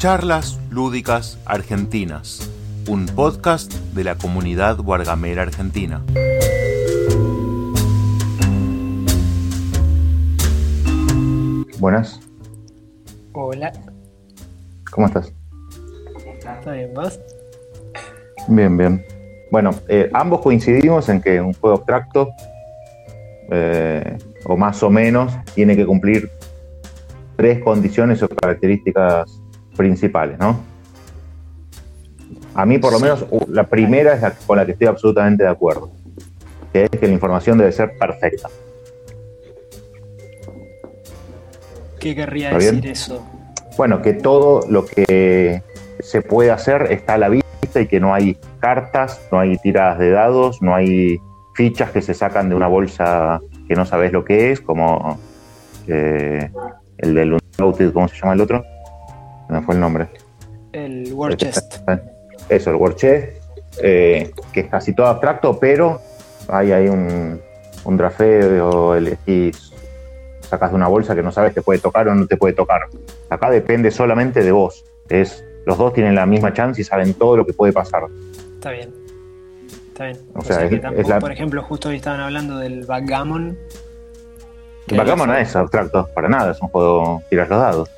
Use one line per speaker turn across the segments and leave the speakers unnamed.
Charlas Lúdicas Argentinas, un podcast de la comunidad Guargamera Argentina.
Buenas,
Hola,
¿cómo estás?
¿está bien vos?
Bien, bien. Bueno, eh, ambos coincidimos en que un juego abstracto, eh, o más o menos, tiene que cumplir tres condiciones o características principales, ¿no? A mí, por lo menos, la primera es la con la que estoy absolutamente de acuerdo, que es que la información debe ser perfecta.
¿Qué querría decir eso?
Bueno, que todo lo que se puede hacer está a la vista y que no hay cartas, no hay tiradas de dados, no hay fichas que se sacan de una bolsa que no sabes lo que es, como eh, el del ¿cómo se llama el otro? No fue el nombre.
El War Chest.
Eso, el War Chest, eh, que es casi todo abstracto, pero hay ahí un, un drafeo, elegís, sacas de una bolsa que no sabes te puede tocar o no te puede tocar. Acá depende solamente de vos. Es, los dos tienen la misma chance y saben todo lo que puede pasar.
Está bien. Está bien.
O
O,
sea,
sea,
es-
que
es
tampoco,
la-
por ejemplo, justo hoy estaban hablando del backgammon.
El backgammon no es abstracto para nada, es un juego tiras los dados.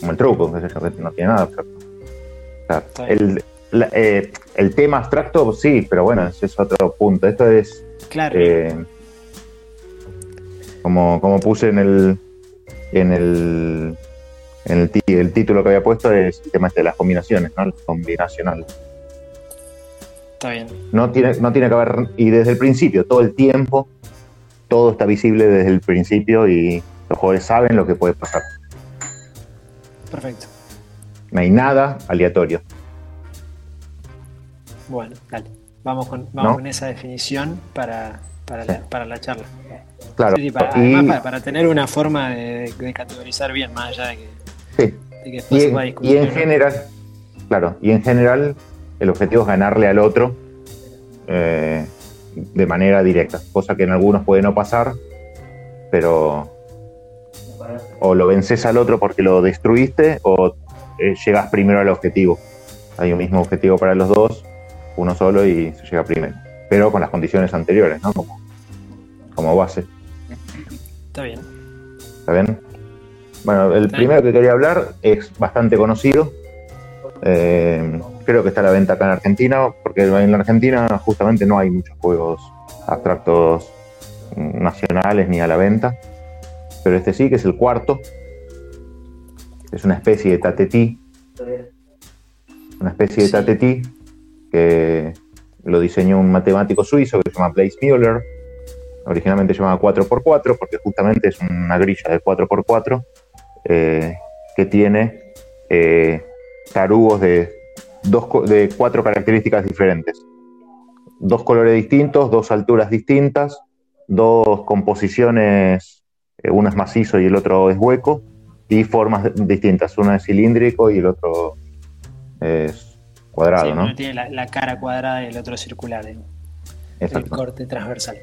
Como el truco, que no tiene nada abstracto. O sea, el, la- eh, el tema abstracto sí, pero bueno, ese es otro punto. Esto es
Claro.
Eh, como, como puse en el en el en el, el título que había puesto es el tema este de las combinaciones, ¿no? El combinacional.
Está bien.
No tiene, no tiene que haber, y desde el principio, todo el tiempo, todo está visible desde el principio y los jugadores saben lo que puede pasar.
Perfecto.
No hay nada aleatorio.
Bueno, dale. Vamos con, vamos
¿No?
con esa definición para, para,
Sí.
la, para la charla.
Claro.
Sí, sí, para,
y,
además para, para tener una forma de, de categorizar bien, más allá de que,
sí,
de que después
y,
se
en-
discutir.
y en
¿no?
general, claro, y en general el objetivo es ganarle al otro eh, de manera directa, cosa que en algunos puede no pasar, pero o lo vences al otro porque lo destruiste o eh, llegas primero al objetivo. Hay un mismo objetivo para los dos, uno solo y se llega primero, pero con las condiciones anteriores, ¿no? Como, como base.
Está bien.
¿Está bien? Bueno, el primero que quería hablar es bastante conocido. Eh, creo que está a la venta acá en Argentina, porque en la Argentina justamente no hay muchos juegos abstractos nacionales ni a la venta. Pero este sí, que es el cuarto. Es una especie de tatetí. Una especie de tatetí que lo diseñó un matemático suizo que se llama Blaise Müller originalmente se llamaba 4x4 porque justamente es una grilla de 4x4 eh, que tiene eh, tarugos de, dos, de cuatro características diferentes. Dos colores distintos, dos alturas distintas, dos composiciones, uno es macizo y el otro es hueco, y formas distintas. Uno es cilíndrico y el otro es cuadrado,
Sí,
¿no?
uno tiene la, la cara cuadrada y el otro circular, el, el corte transversal.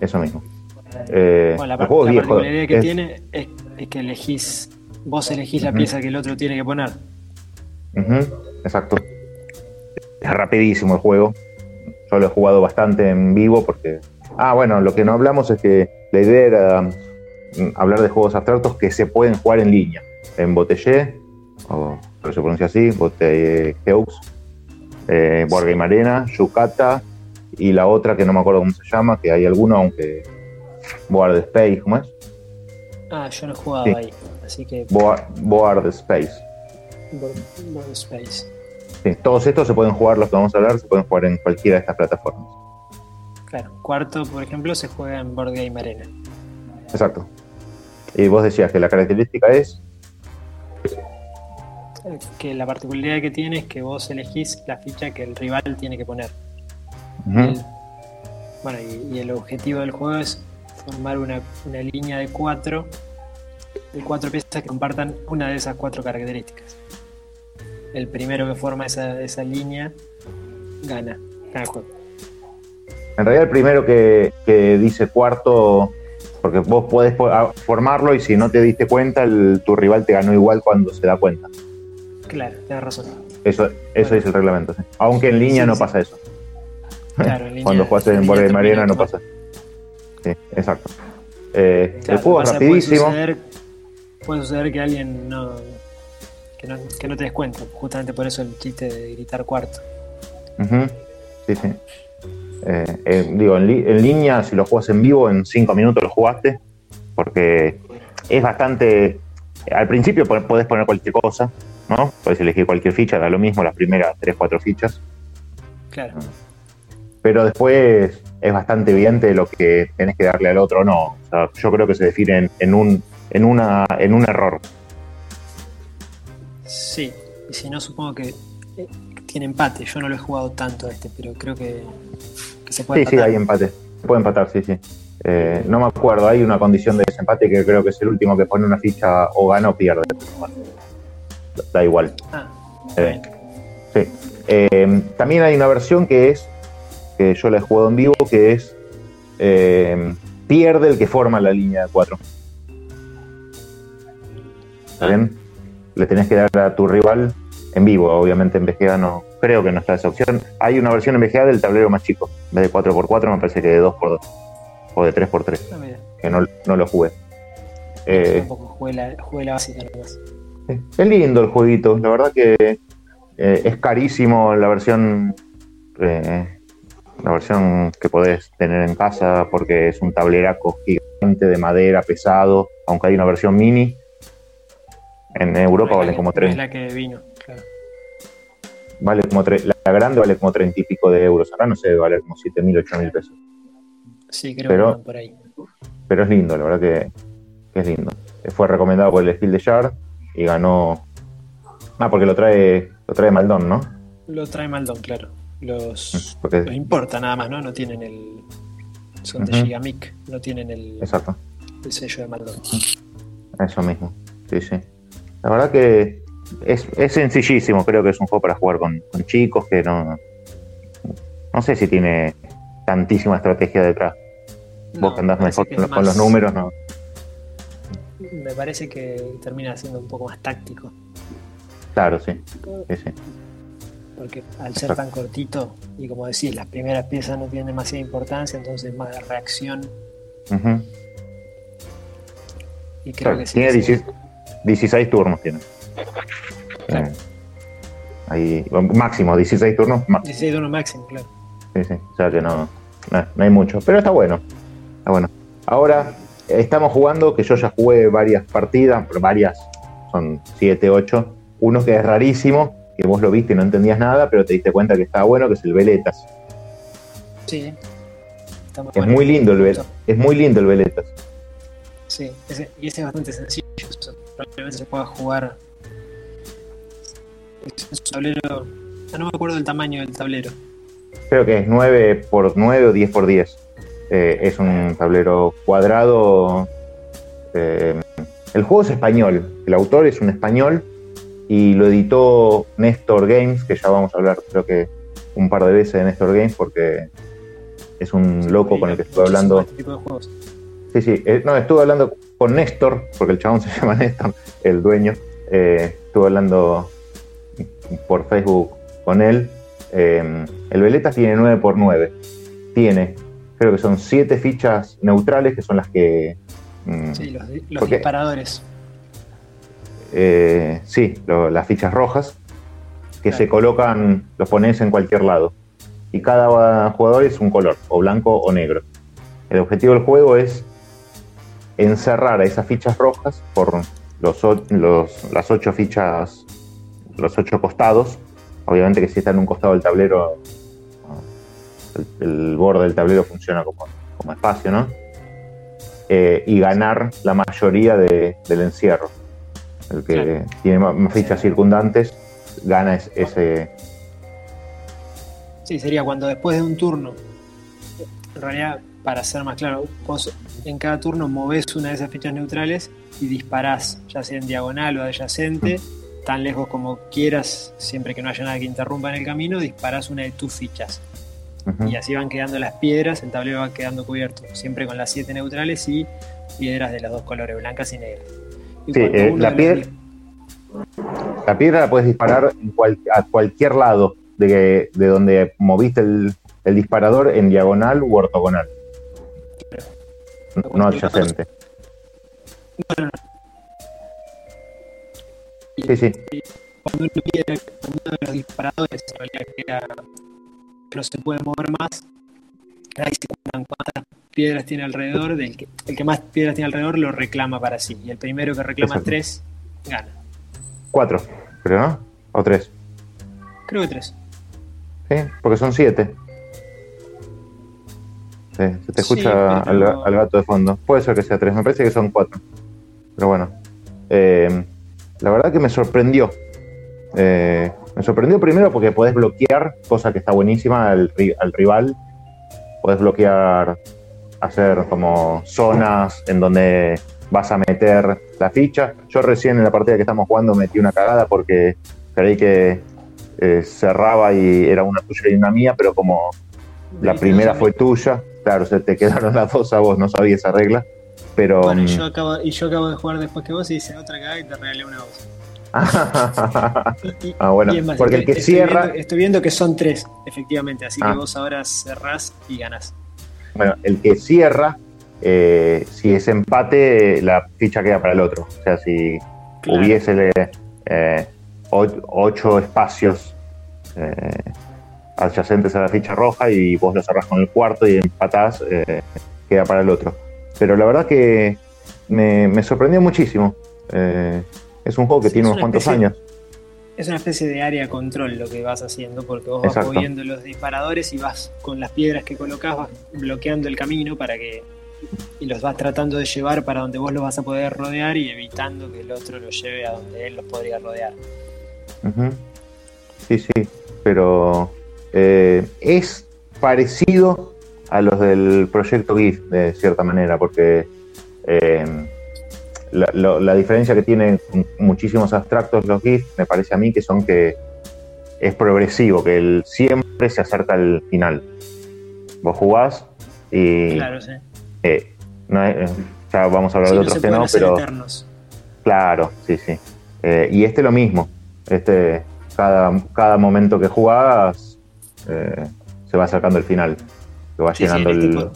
eso mismo. Eh,
Bueno, la, la particularidad que
es-
tiene es, es que elegís, vos elegís la pieza que el otro tiene que poner.
Exacto. Es rapidísimo el juego. Yo lo he jugado bastante en vivo porque. Ah, bueno, lo que no hablamos es que la idea era hablar de juegos abstractos que se pueden jugar en línea. En Botellé, o pero se pronuncia así, Botelleux, eh, Board Game Arena, Yucata y la otra que no me acuerdo cómo se llama, que hay alguno, aunque. Board Space, ¿cómo es?
Ah, yo no he jugado
Sí.
ahí, así que
Board, Board Space.
Board- Board Space.
Sí, todos estos se pueden jugar, los que vamos a hablar, se pueden jugar en cualquiera de estas plataformas.
Claro, cuarto, por ejemplo, se juega en Board Game Arena.
Exacto. Y vos decías que la característica es.
Que la particularidad que tiene es que vos elegís la ficha que el rival tiene que poner. El- bueno, y, y el objetivo del juego es formar una, una línea de cuatro, de cuatro piezas que compartan una de esas cuatro características. El primero que forma esa, esa línea gana, gana el juego.
En realidad, el primero que, que dice cuarto, porque vos podés po- a- formarlo y si no te diste cuenta, el- tu rival te ganó igual cuando se da cuenta.
Claro, tienes razón.
Eso, eso
Bueno.
es el reglamento. sí. Aunque en línea
Sí,
no
sí.
pasa eso.
Claro, en línea-
Cuando jugaste en
línea
Board
termina
Arena no pasa. Sí, exacto. Eh,
Claro,
el juego es
pasa- puede
rapidísimo.
suceder- Puede suceder que alguien no que, no. que no te des cuenta. Justamente por eso el chiste de gritar cuarto.
Ujú. Sí, sí. Eh, eh, digo, en, li- en línea, si lo juegas en vivo, en 5 minutos lo jugaste, porque es bastante. Al principio po- podés poner cualquier cosa, ¿no? Podés elegir cualquier ficha, da lo mismo las primeras 3-4 fichas,
Claro.
pero después es bastante evidente lo que tenés que darle al otro o no. O sea, yo creo que se define en, en un, en, una, en un error.
Sí. Y si no, supongo que eh, tiene empate. Yo no lo he jugado tanto este, pero creo que, que se puede
Sí, sí,
empatar.
hay empate. Se puede empatar, sí, sí. Eh, no me acuerdo, hay una condición de desempate que creo que es el último que pone una ficha o gana o pierde. Da igual.
Ah,
Eh, sí. Eh, también hay una versión que es, que yo la he jugado en vivo, que es pierde el que forma la línea de 4. ¿Está bien? Le tenés que dar a tu rival en vivo, obviamente en VGA no, creo que no está esa opción. Hay una versión en VGA del tablero más chico, en vez de 4x4 me parece que de 2x2 o de 3x3,
ah, mira.
que no, no lo jugué. Eh,
Tampoco jugué la, jugué la básica.
Es lindo el jueguito, la verdad que eh, es carísimo la versión eh, la versión que podés tener en casa porque es un tableraco gigante de madera pesado, aunque hay una versión mini. En Europa
No
vale como
que- no es
30,
la que vino.
Vale como tre- la grande vale como 30 y pico de euros, acá no sé, vale como 7 mil, 8 mil pesos.
Sí, creo
Pero-
que van por ahí.
Pero es lindo, la verdad que, que es lindo. Fue recomendado por el Steel de Yard y ganó. Ah, porque lo trae, lo trae Maldón, ¿no?
Lo trae Maldon, claro. Los,
Porque
los importa nada más, ¿no? No tienen el. Son de. Gigamic, no tienen el,
Exacto.
el sello de Maldon.
Eso mismo. Sí, sí. La verdad que es, es sencillísimo. Creo que es un juego para jugar con, con chicos que no. No sé si tiene tantísima estrategia detrás. Vos
No,
que andás mejor
que
con, los números, no.
Me parece que termina siendo un poco más táctico.
Claro, sí. sí, sí.
Porque al ser tan cortito, y como decís, las primeras piezas no tienen demasiada importancia, entonces más de reacción.
Ujú.
Y creo
Claro,
que sí.
tiene
que sí.
16, 16 turnos. Tiene. Ahí, máximo, 16 turnos. ma-
16 de uno máximo, claro.
Sí, sí. O sea que no, no, no hay mucho. Pero está bueno. Está bueno. Ahora estamos jugando, que yo ya jugué varias partidas, varias, son 7, 8. Uno que es rarísimo, que vos lo viste y no entendías nada, pero te diste cuenta que estaba bueno, que es el Veletas.
Sí. Está
Es
bueno.
muy lindo el Veletas. Es muy lindo el Veletas.
Sí, ese- y ese es bastante sencillo. Probablemente se pueda jugar. Es es un tablero. ah, No me acuerdo del tamaño del tablero.
Creo que es 9 por 9 o 10 por 10. Eh, es un tablero cuadrado. eh, el juego es español. El autor es un español y lo editó Néstor Games, que ya vamos a hablar, creo que un par de veces de Néstor Games, porque es un loco con el que estuve hablando.
Este tipo de juegos.
Sí, sí, eh, no, estuve hablando con Néstor, porque el chabón se llama Néstor, el dueño. Eh, estuve hablando por Facebook con él. Eh, el Veletas tiene 9 por 9 Tiene, creo que son 7 fichas neutrales, que son las que. mm,
Sí, los, di- los
Porque-
disparadores.
eh, sí, lo- las fichas rojas, que
Claro.
se colocan, los pones en cualquier lado. Y cada jugador es un color, o blanco o negro. El objetivo del juego es encerrar a esas fichas rojas por los- las ocho fichas, los ocho costados. Obviamente que si está en un costado del tablero, el, el borde del tablero funciona como, como espacio, ¿no? Eh, y ganar la mayoría de- del encierro. El que
Claro.
tiene más, fichas circundantes gana es- ese.
Sí, sería cuando después de un turno, en realidad, para ser más claro, vos en cada turno movés una de esas fichas neutrales y disparás, ya sea en diagonal o adyacente, tan lejos como quieras, siempre que no haya nada que interrumpa en el camino, disparás una de tus fichas. Y así van quedando las piedras, el tablero va quedando cubierto, siempre con las siete neutrales y piedras de los dos colores, blancas y negras. Y
Sí, eh, la
los
piedra- la piedra la puedes disparar en cual- a cualquier lado de, de donde moviste el, el disparador en diagonal u ortogonal. No adyacente. Sí, sí.
Cuando uno, uno de los disparadores en realidad queda, no se puede mover más, ahí se cuentan cuántas piedras tiene alrededor, del que, el que más piedras tiene alrededor lo reclama para sí, y el primero que reclama
Exacto.
tres, gana.
Cuatro, creo, ¿no? O tres.
Creo que tres.
Sí, porque son siete. Sí, se te
Sí,
escucha
pero-
al, al gato de fondo. Puede ser que sea tres, me parece que son cuatro. Pero bueno. Eh, la verdad que me sorprendió. Eh, me sorprendió primero porque podés bloquear, cosa que está buenísima, al, ri- al rival. Podés bloquear, hacer como zonas en donde vas a meter la ficha. Yo recién en la partida que estamos jugando metí una cagada porque creí que eh, cerraba y era una tuya y una mía, pero como la primera fue tuya, claro, se te quedaron las dos a vos, no sabía esa regla. Pero.
Bueno, y
mm,
yo, acabo, y yo acabo de jugar después que vos y hice otra cagada y te regalé una voz.
Ah, bueno,
más,
porque el que
estoy
cierra-
viendo- estoy viendo que son tres, efectivamente, así
Ah.
que vos ahora cerrás y ganás.
bueno, el que cierra, eh, si es empate, la ficha queda para el otro. O sea, si
Claro.
hubiese eh, ocho espacios eh, adyacentes a la ficha roja y vos lo cerrás con el cuarto y empatás, eh, queda para el otro. Pero la verdad que me, me sorprendió muchísimo. Eh, es un juego que
Sí,
tiene unos cuantos
especie-
años.
Es una especie de área control lo que vas haciendo, porque vos vas moviendo los disparadores y vas con las piedras que colocás, vas bloqueando el camino para que. y los vas tratando de llevar para donde vos los vas a poder rodear y evitando que el otro los lleve a donde él los podría rodear.
Sí, sí, pero eh, es parecido a los del proyecto GIF, de cierta manera, porque eh, la, lo- la diferencia que tienen muchísimos abstractos los GIF, me parece a mí que son que es progresivo, que el siempre se acerca al final. Vos jugás y
Claro, sí.
eh, no es- ya vamos a hablar
Sí,
de otros que no, pero...
eternos.
Claro, sí, sí. Eh, y este lo mismo. Este, cada, cada momento que jugás eh, se va acercando el final. Se va
Sí, sí,
llenando
en este
el.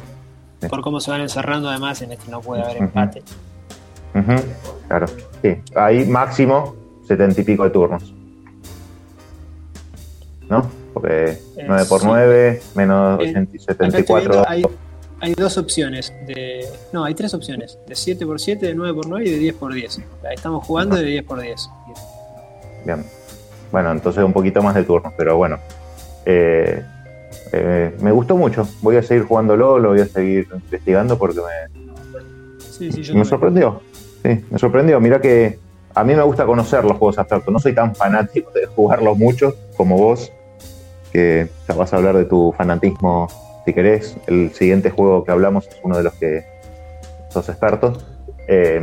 por, por cómo se van encerrando, además, en este no puede haber empate.
Ujú, claro. Sí. Ahí máximo setenta y pico de turnos. ¿No? Porque 9 por
sí.
9 menos
Eh,
80 y
Acá estoy
74.
viendo, hay, hay dos opciones. de No, hay tres opciones. De 7x7, de 9x9 y de 10x10. Ahí estamos jugando de 10x10.
Bien. Bueno, entonces un poquito más de turnos, pero bueno. Eh, eh, me gustó mucho. Voy a seguir jugándolo, lo voy a seguir investigando porque me,
Sí, sí, yo
me sorprendió. Sí, me sorprendió. Mira que a mí me gusta conocer los juegos abstractos. No soy tan fanático de jugarlos mucho como vos, que ya vas a hablar de tu fanatismo si querés. El siguiente juego que hablamos es uno de los que sos expertos. Eh,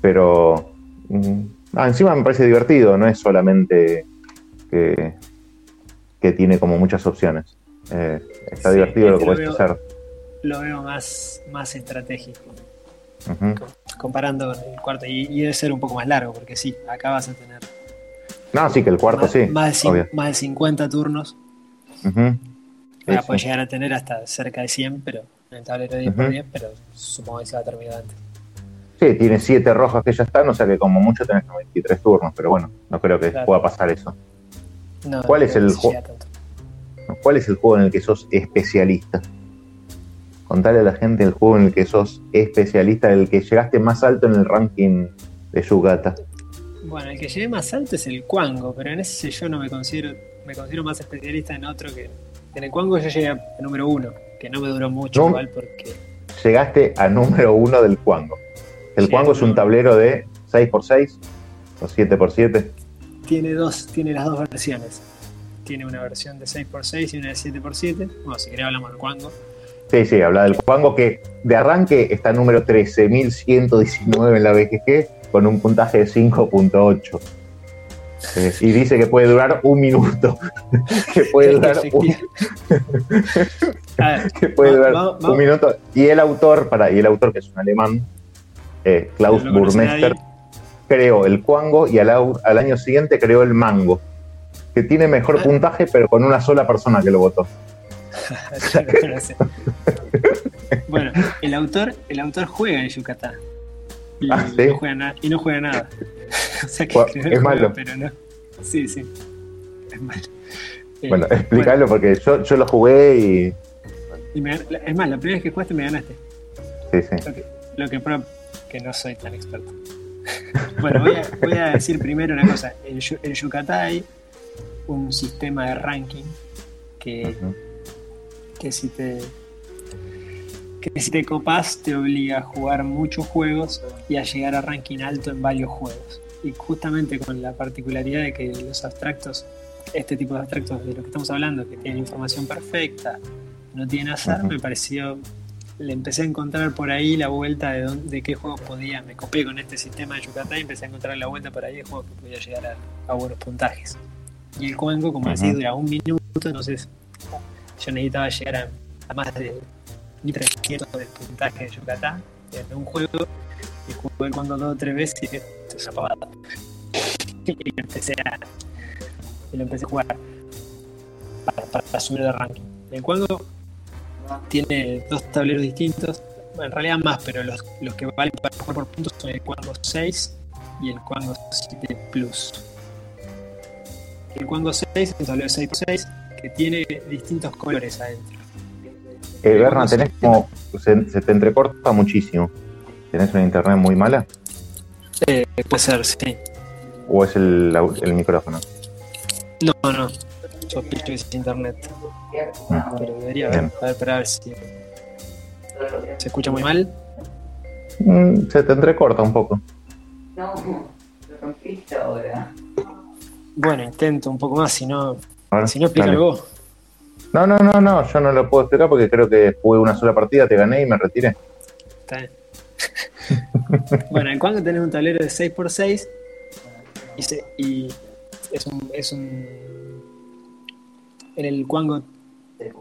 pero mm, ah, encima me parece divertido, no es solamente que, que tiene como muchas opciones. Eh, está
Sí,
divertido lo que
este
puedes
veo-
hacer.
Lo veo más, más estratégico. Comparando con el cuarto. Y, y debe ser un poco más largo, porque sí, acá vas a tener
No, sí, que el cuarto
más,
sí.
más, de,
obvio.
más de 50 turnos. Ahora
sí.
puedes llegar a tener hasta cerca de 100, pero en el tablero de 10x10, pero supongo que se va a terminar antes.
Sí, tiene siete rojas que ya están, o sea que como mucho tenés 23 turnos, pero bueno, no creo que
Claro.
pueda pasar eso.
No,
¿Cuál
no
es el juego? ¿Cuál es el juego en el que sos especialista? Contale a la gente el juego en el que sos especialista, el que llegaste más alto en el ranking de Yugata.
Bueno, el que llegué más alto es el Cuango, pero en ese yo no me considero, me considero más especialista en otro que. En el Cuango yo llegué a número uno, que no me duró mucho
No.
igual porque.
Llegaste a número uno del Cuango. El Cuango es un tablero de 6x6 o 7x7.
Tiene dos, tiene las dos versiones. Tiene una versión de 6x6 y una de 7x7. Bueno, si querés hablamos del Cuango.
Sí, sí, habla del Cuango que de arranque está número 13.119 en la BGG con un puntaje de 5.8. Eh, y dice que puede durar un minuto. que puede durar un, que puede durar minuto. Y el autor, para, y el autor que es un alemán, eh, Klaus Burmester,
nadie.
Creó el cuango y al, año siguiente creó el mango, que tiene mejor
Ah.
puntaje, pero con una sola persona que lo votó.
Bueno, el autor, el autor juega en Yucatán. Y,
Ah, ¿sí?
no juega na- y no juega nada. o sea que escribió
es malo.
Pero no. Sí, sí. Es malo. Eh,
Bueno, explícalo porque yo, yo lo jugué y.
y me gan- es más, la primera vez que jugaste me ganaste.
Sí, sí.
Lo que, lo que no soy tan experto. Bueno, voy a, voy a decir primero una cosa. En, Yu- en Yucatán hay un sistema de ranking que, que si te que si te copas te obliga a jugar muchos juegos y a llegar a ranking alto en varios juegos. Y justamente con la particularidad de que los abstractos, este tipo de abstractos de los que estamos hablando, que tienen información perfecta, no tienen azar, me pareció, le empecé a encontrar por ahí la vuelta de, dónde- de qué juegos podía, me copé con este sistema de Yucatán y empecé a encontrar la vuelta por ahí de juegos que podía llegar a, a buenos puntajes. Y el cuenco, como
Ujú.
decís, dura un minuto, entonces yo necesitaba llegar a, a más de 1300 de puntaje de Yucatán en un juego y jugué el cuando dos o tres veces y esto es y empecé a y lo empecé a jugar para, para subir de ranking. El cuando tiene dos tableros distintos, bueno, en realidad más, pero los, los que valen para jugar por puntos son el Quango 6 y el Quango 7 Plus. El Quango 6 es un tablero 6x6 que tiene distintos colores adentro.
Eh, Berna, tenés como. Se, se te entrecorta muchísimo. ¿Tenés una internet muy mala?
Eh, puede ser, sí.
¿O es el, el micrófono?
No, no. Sospecho que es internet.
Mm.
Pero debería haber.
Bien.
A ver, para ver si. ¿Se escucha muy mal?
Mm, se te entrecorta un poco.
No, lo rompiste ahora.
Bueno, intento un poco más, si no.
Ver,
Si no, vos.
No, no, no, no, yo no lo puedo explicar porque creo que jugué una sola partida, te gané y me retiré.
Está bien. bueno, en Quango tenés un tablero de 6x6 y, se- y es un, es un. En el Quango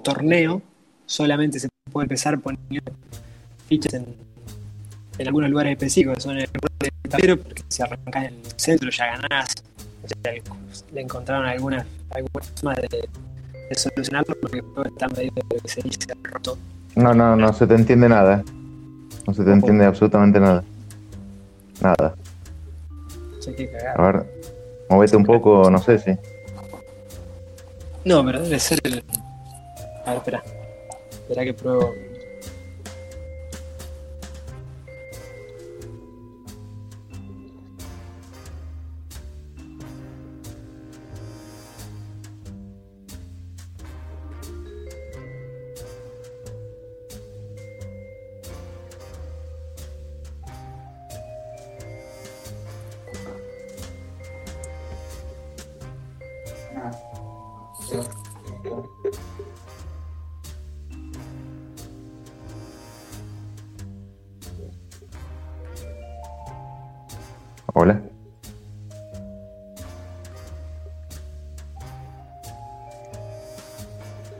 torneo solamente se puede empezar poniendo fichas en, en algunos lugares específicos, son en el tablero, porque si arrancás en el centro ya ganás. Sea, le- encontraron algunas alguna forma de, de solucionarlo porque está medio de lo que se dice roto.
No, no, no se te entiende nada. No se te entiende absolutamente nada. Nada.
Cagar.
A ver, movete un poco, no sé si.
No, pero debe ser el. A ver, espera. Espera que pruebo.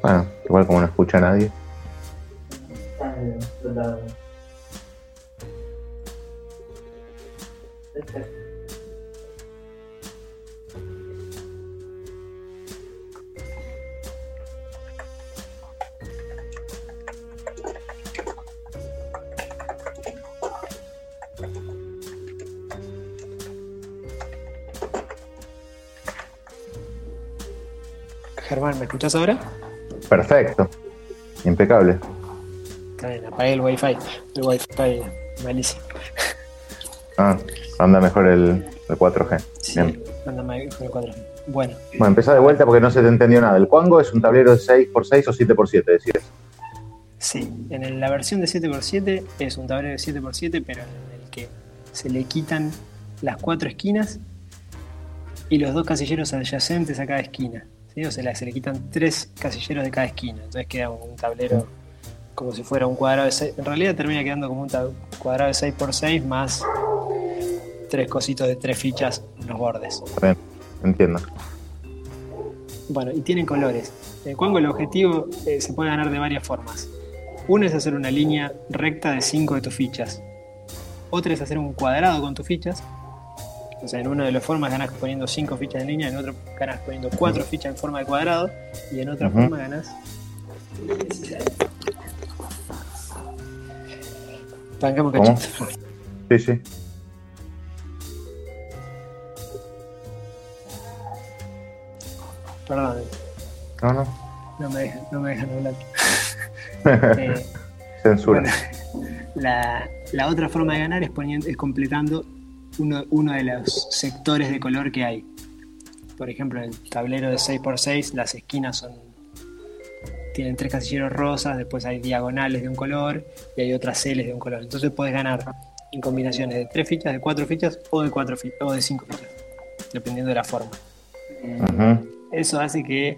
Bueno, igual como no escucha a nadie.
Germán, ¿me escuchás ahora?
Perfecto. Impecable.
Bien, apagué el wifi. El wifi malísimo.
Ah, anda mejor el, el 4G.
Sí,
Bien.
anda con el 4. Bueno,
Bueno, empezá de vuelta porque no se te entendió nada. El Cuango es un tablero de 6x6 o 7x7, decías.
sí, en la versión de 7x7 es un tablero de 7x7, pero en el que se le quitan las cuatro esquinas y los dos casilleros adyacentes a cada esquina. Se le quitan tres casilleros de cada esquina. Entonces queda un tablero como si fuera un cuadrado de 6. En realidad termina quedando como un cuadrado de 6x6 más tres cositos de tres fichas en los bordes.
Bien, entiendo.
Bueno, y tienen colores. En Cuango el objetivo eh, se puede ganar de varias formas. Una es hacer una línea recta de 5 de tus fichas. Otra es hacer un cuadrado con tus fichas. O sea, en una de las formas ganas poniendo 5 fichas en línea, en otro ganas poniendo 4 fichas en forma de cuadrado y en otra
Ujú.
forma ganas. Bancamos
¿Cómo?
cachito.
Sí, sí.
Perdón,
No, no.
no me dejan, no me dejan hablar. Eh,
Censura.
Bueno, la, la otra forma de ganar es, poniendo, es completando uno, uno de los sectores de color que hay. Por ejemplo, en el tablero de 6x6 las esquinas son tienen tres casilleros rosas, después hay diagonales de un color y hay otras celes de un color. Entonces puedes ganar en combinaciones de tres fichas, de cuatro fichas o de cuatro fi- o de cinco fichas, dependiendo de la forma. Eso hace que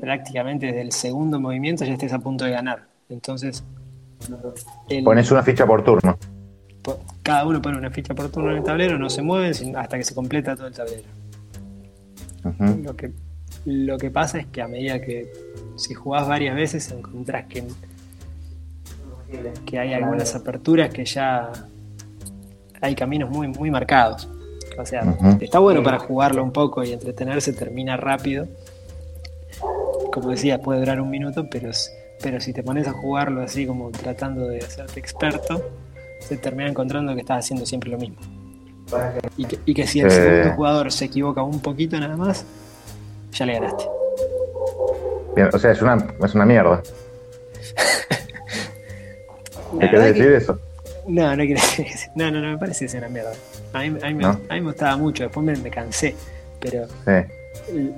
prácticamente desde el segundo movimiento ya estés a punto de ganar. Entonces, el-
Pones una ficha por turno.
Cada uno pone una ficha por turno en el tablero, no se mueven sin- hasta que se completa todo el tablero. Lo que, lo que pasa es que a medida que si jugás varias veces encontrás que, que hay algunas aperturas que ya hay caminos muy, muy marcados. O sea, está bueno para jugarlo un poco y entretenerse, termina rápido. Como decía, puede durar un minuto, pero, pero si te pones a jugarlo así como tratando de hacerte experto, se termina encontrando que estás haciendo siempre lo mismo. Y que, y que si el
Eh.
segundo jugador se equivoca un poquito nada más, ya le ganaste.
Bien, o sea, es una, es una mierda.
La
¿Qué
verdad
querés
que-
decir eso?
No, no quiero decir eso. No, no, no, me parece que sea una mierda. A mí, a mí me,
¿No?
a mí me gustaba mucho, después me, me cansé. Pero
Sí.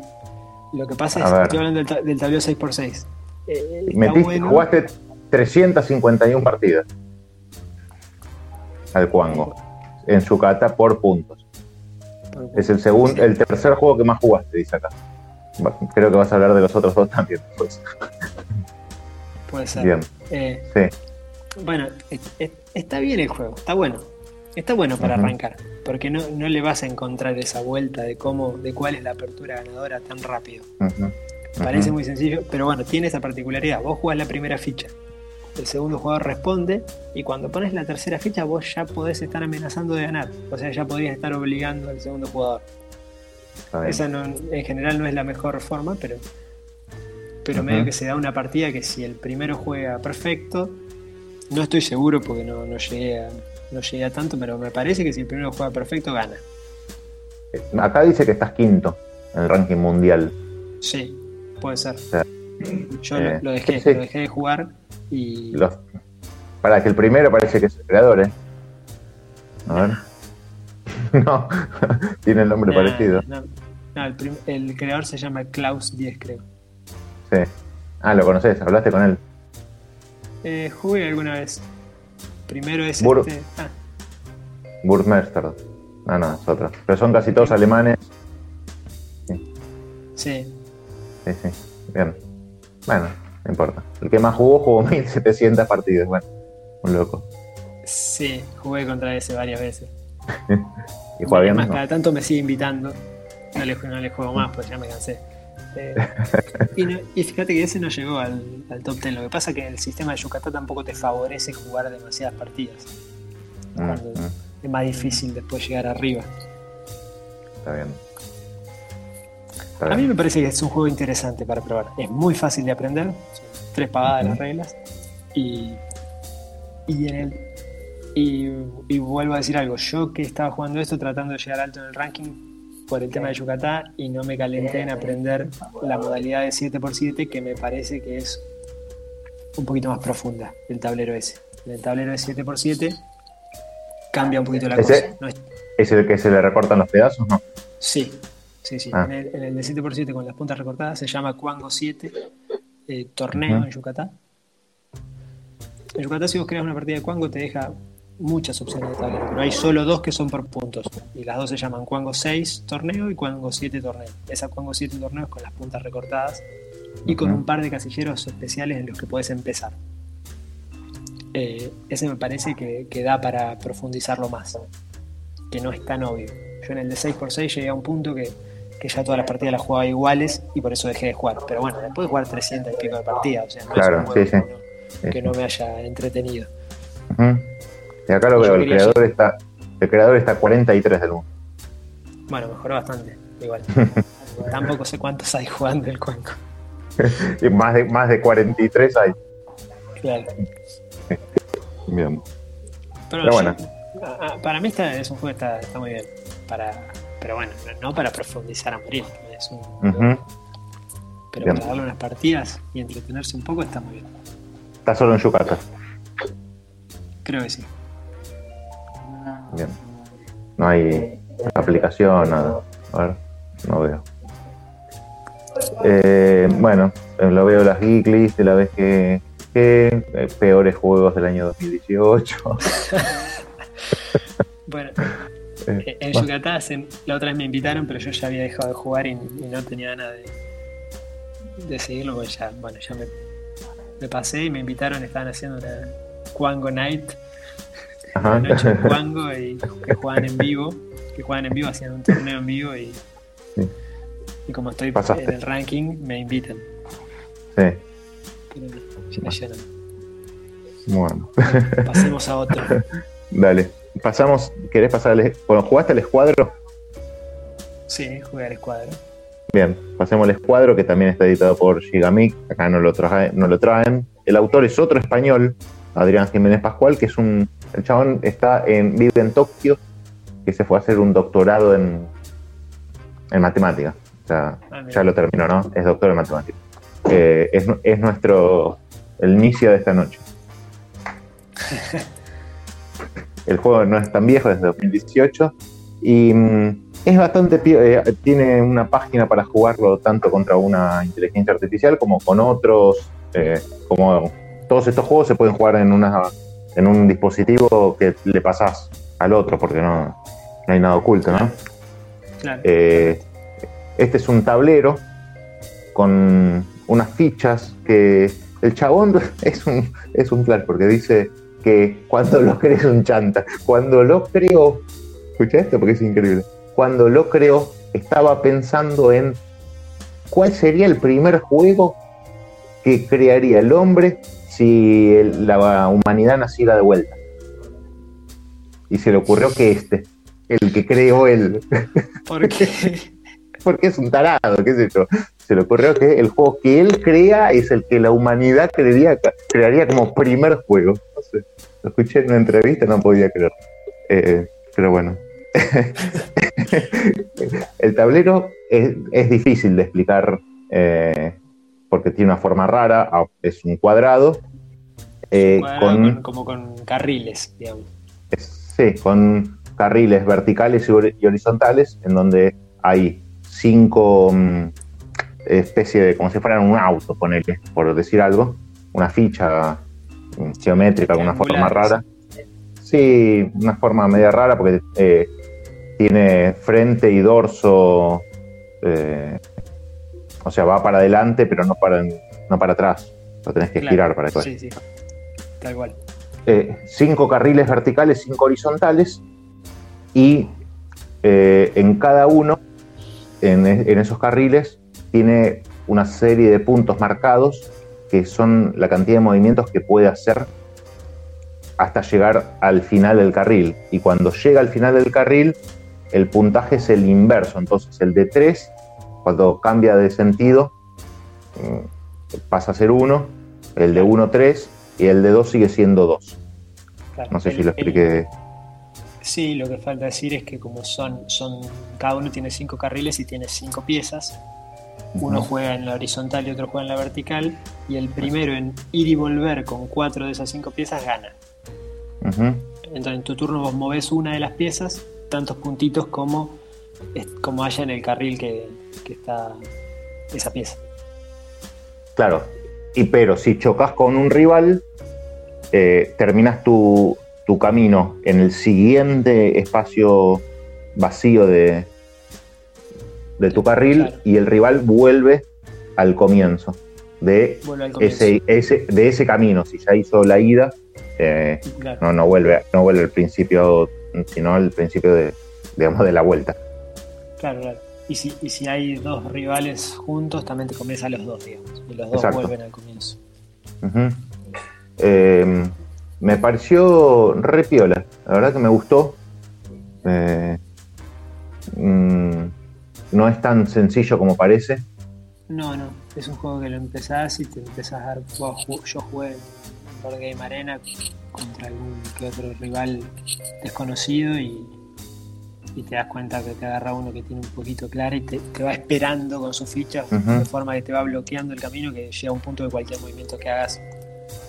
lo que pasa
A
es que estoy hablando del, del tablero 6x6. Eh, está
Metiste,
bueno.
jugaste 351 partidas al Cuango en su cata por puntos. Es el segundo, el tercer juego que más jugaste, dice acá. Creo que vas a hablar de los otros dos también. Pues.
Puede ser.
Bien,
Eh,
sí.
bueno, es- es- está bien el juego, está bueno. Está bueno para arrancar, porque no, no le vas a encontrar esa vuelta de cómo, de cuál es la apertura ganadora tan rápido. Parece muy sencillo, pero bueno, tiene esa particularidad. Vos jugás la primera ficha, el segundo jugador responde, y cuando pones la tercera ficha, vos ya podés estar amenazando de ganar. O sea, ya podrías estar obligando al segundo jugador. Esa no- en general no es la mejor forma, pero, pero medio que se da una partida que si el primero juega perfecto, no estoy seguro porque no, no llegué a, no llegué a tanto, pero me parece que si el primero juega perfecto, gana.
Acá dice que estás quinto en el ranking mundial.
Sí, puede ser.
sea,
Yo
eh,
lo, lo dejé,
sí.
lo dejé de jugar y.
Los... Para que el primero parece que es el creador, ¿eh? A ver. No, tiene el nombre parecido.
no, no, el, prim- el creador se llama Klaus 10, creo.
Sí. Ah, lo conoces, hablaste con él.
Eh, jugué alguna vez. Primero es
Bur-
este. Ah,
Burmester. No, no, es otro. Pero son casi todos alemanes.
sí.
Sí, sí. Bien. Bueno, no importa. El que más jugó jugó 1700 partidas. Bueno, un loco.
Sí, jugué contra ese varias veces.
¿Y juega bien? No.
cada tanto me sigue invitando. No le, no le juego más, pues ya me cansé. Eh, y, no- y fíjate que ese no llegó al, al top 10. Lo que pasa es que el sistema de Yucatán tampoco te favorece jugar demasiadas partidas.
Mm, mm,
es más difícil después llegar arriba.
está bien.
A mí me parece que es un juego interesante para probar. Es muy fácil de aprender, son tres pagadas las
Ujú.
reglas. Y, y en el y, y vuelvo a decir algo, yo que estaba jugando esto tratando de llegar alto en el ranking por el tema de Yucatán y no me calenté en aprender la modalidad de 7x7 que me parece que es un poquito más profunda el tablero ese. El tablero de 7x7 cambia un poquito la
Ese-
cosa. No es-
¿Es el que se le recortan los pedazos? No.
Sí, sí, sí.
Ah.
En, el, en el de 7x7 con las puntas recortadas se llama Cuango 7 eh, torneo en Yucatán. En Yucatán si vos creas una partida de Cuango te deja muchas opciones de tablero, pero hay solo dos que son por puntos. Y las dos se llaman Cuango 6 torneo y Cuango 7 torneo. Esa Cuango 7 torneo es con las puntas recortadas y con un par de casilleros especiales en los que puedes empezar. Eh, ese me parece que, que da para profundizarlo más, que no es tan obvio. Yo en el de 6x6 llegué a un punto que, que ya todas las partidas las jugaba iguales y por eso dejé de jugar. Pero bueno, después de jugar 300 y pico de partidas, o sea, no
Claro,
es un juego
sí,
que,
sí.
no, que no me haya entretenido.
Ujú. Y acá lo
Y
veo, el creador está. El creador está 43 del mundo.
Bueno, mejoró bastante, igual. Tampoco sé cuántos hay jugando el cuenco.
Y más, de, más de 43 hay.
Claro.
Bien.
Pero,
Pero bueno.
yo- a- a- para mí está, es un juego que está, está muy bien. Para, pero bueno, no para profundizar a morir. Es un, pero
Bien.
para darle unas partidas y entretenerse un poco está muy bien.
Está solo en Yucatán.
Creo que sí.
Bien. No hay aplicación, nada. A ver, no veo. Eh, bueno, eh, lo veo las geek list de la vez que, que eh, peores juegos del año 2018.
Bueno,
Eh,
en
bueno,
Yucatán la otra vez me invitaron, pero yo ya había dejado de jugar y, y no tenía ganas de, de seguirlo, porque ya, bueno, ya me, me pasé y me invitaron, estaban haciendo una Quango Night,
ajá.
una noche de Quango y que jugaban en vivo, que jugaban en vivo, hacían un torneo en vivo y,
Sí.
y como estoy
Pasaste.
en el ranking, me invitan.
Sí,
Pero no, ya no.
bueno.
Pasemos a otro.
Dale. Pasamos, ¿querés pasar al, bueno, ¿jugaste al escuadro?
Sí, jugué al escuadro.
Bien, pasemos al escuadro que también está editado por Gigamic, acá no lo, trae- no lo traen. El autor es otro español, Adrián Jiménez Pascual, que es un. El chabón está en, vive en Tokio, que se fue a hacer un doctorado en, en matemáticas. O sea,
Ah,
ya lo terminó, ¿no? Es doctor en matemáticas. Eh, es, es nuestro. el inicio de esta noche. El juego no es tan viejo, es de 2018. Y mm, es bastante. eh, tiene una página para jugarlo tanto contra una inteligencia artificial como con otros. eh, como todos estos juegos se pueden jugar en, una, en un dispositivo que le pasás al otro, porque no, no hay nada oculto, ¿no?
Claro.
Eh, este es un tablero con unas fichas que el chabón es un, es un flash porque dice que cuando lo crees un chanta, cuando lo creó, escucha esto porque es increíble, cuando lo creó estaba pensando en cuál sería el primer juego que crearía el hombre si la humanidad naciera de vuelta. Y se le ocurrió que este, el que creó él,
Porque
porque es un tarado, qué sé yo. Se le ocurrió que el juego que él crea es el que la humanidad crearía como primer juego. No sé, lo escuché en una entrevista, no podía creer. Eh, pero bueno. el tablero es, es difícil de explicar eh, porque tiene una forma rara, ah, es un cuadrado. eh, con,
con- como con carriles, digamos.
es- sí, con carriles verticales y horizontales, en donde hay cinco mm, especie de, como si fueran un auto, ponele, por decir algo, una ficha mm, geométrica con una forma rara. Sí, una forma media rara porque eh, tiene frente y dorso, eh, o sea, va para adelante, pero no para, no para atrás. Lo tenés que
Claro.
girar para que
Sí, sí. Tal cual.
eh, cinco carriles verticales, cinco horizontales, y en cada uno, en, en esos carriles, tiene una serie de puntos marcados que son la cantidad de movimientos que puede hacer hasta llegar al final del carril. Y cuando llega al final del carril, el puntaje es el inverso. Entonces el de 3, cuando cambia de sentido, mm, pasa a ser 1, el de 1, 3, y el de 2 sigue siendo 2.
Claro.
No sé
El-
si lo
el-
expliqué.
Sí, lo que falta decir es que como son, son, cada uno tiene cinco carriles y tiene cinco piezas, uno juega en la horizontal y otro juega en la vertical, y el primero en ir y volver con cuatro de esas cinco piezas gana. Entonces en tu turno vos movés una de las piezas, tantos puntitos como, como haya en el carril que, que está esa pieza.
Claro. Y pero si chocas con un rival, eh, terminas tu, tu camino en el siguiente espacio vacío de, de tu carril
Claro.
y el rival vuelve al comienzo de
Vuelve al comienzo.
ese, ese, de ese camino. Si ya hizo la ida, eh,
Claro.
no, no vuelve, no vuelve al principio, sino al principio de, digamos, de la vuelta.
Claro, claro. Y si, y si hay dos rivales juntos, también te comienza los dos, digamos. Y los dos
Exacto.
vuelven al comienzo.
Eh, me pareció re piola, la verdad que me gustó. Eh, mm, no es tan sencillo como parece.
No, no, es un juego que lo empezás y te empezás a dar. yo jugué en Board Game Arena contra algún que otro rival desconocido y, y te das cuenta que te agarra uno que tiene un poquito clara y te, te va esperando con sus fichas de forma que te va bloqueando el camino que llega a un punto de cualquier movimiento que hagas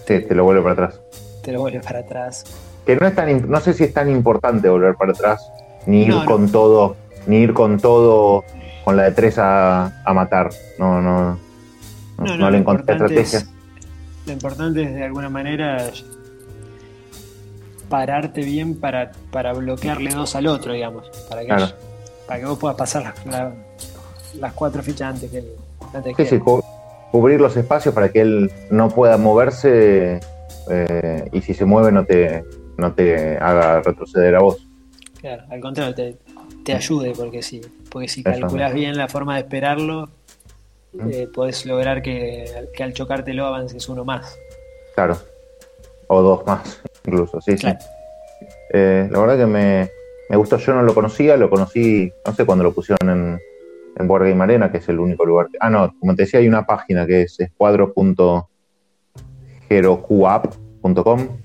Sí, te lo vuelve para atrás.
Te lo vuelve para atrás.
Que no es tan, no sé si es tan importante volver para atrás, ni ir
No, no.
con todo, ni ir con todo con la de tres a, a matar. No, no, no, no le encontré estrategia.
es- lo importante es de alguna manera pararte bien para, para bloquearle dos al otro, digamos. Para que,
Claro.
para que vos puedas pasar las, la- las cuatro fichas antes que él. Antes
Sí,
que
sí,
él.
cu- cubrir los espacios para que él no pueda moverse eh, y si se mueve no te, no te haga retroceder a vos.
Claro, al contrario, te, te ayude, porque si, porque si calculas bien la forma de esperarlo, eh, podés lograr que, que al chocártelo avances uno más.
Claro. O dos más, incluso, sí,
Claro.
sí. Eh, la verdad que me, me gustó, yo no lo conocía, lo conocí, no sé cuándo lo pusieron en, en Board Game Arena, que es el único lugar. que- ah, no, como te decía, hay una página que es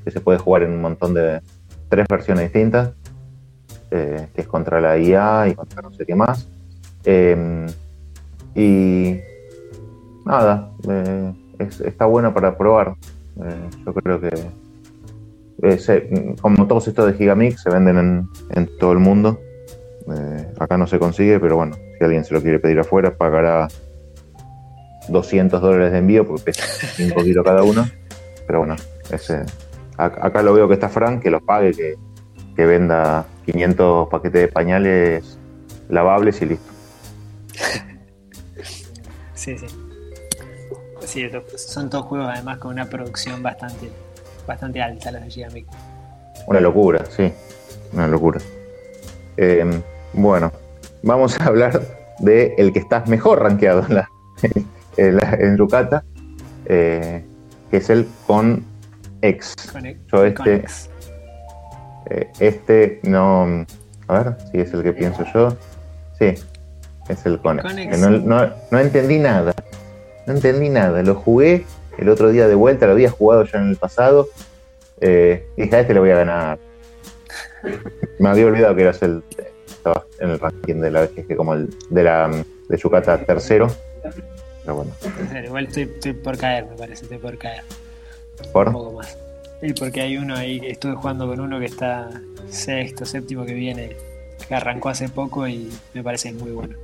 que se puede jugar en un montón de tres versiones distintas, eh, que es contra la IA y contra no sé qué más. Eh, y nada, eh, es- está bueno para probar. Eh, yo creo que como todos estos de Gigamix se venden en, en todo el mundo. Acá no se consigue, pero bueno, si alguien se lo quiere pedir afuera, pagará 200 dólares de envío porque pesa 5 kilos cada uno. Pero bueno, ese, ac- acá lo veo que está Frank, que los pague, que, que venda 500 paquetes de pañales lavables y listo.
Sí, sí. Sí, son todos juegos además con una producción bastante, bastante alta los de Gigamic.
Una locura, sí, una locura. Eh, bueno, vamos a hablar de el que está mejor rankeado en, la, en, la- en Yucata, eh, que es el con X.
Con,
Yo este-
Conex.
Eh, este no. A ver si es el que pienso yo. Sí, es el Conex.
Conex.
Que No, no- no entendí nada. No entendí nada. Lo jugué el otro día de vuelta, lo había jugado ya en el pasado. Eh, dije, a este le voy a ganar. Me había olvidado que eras el. Estaba en el ranking de la BGG como el de la de Yucata tercero. Pero bueno,
Igual estoy, estoy por caer, me parece, estoy por caer. Un
por.
poco más. Y porque hay uno ahí estuve jugando con uno que está sexto, séptimo que viene, que arrancó hace poco y me parece muy bueno.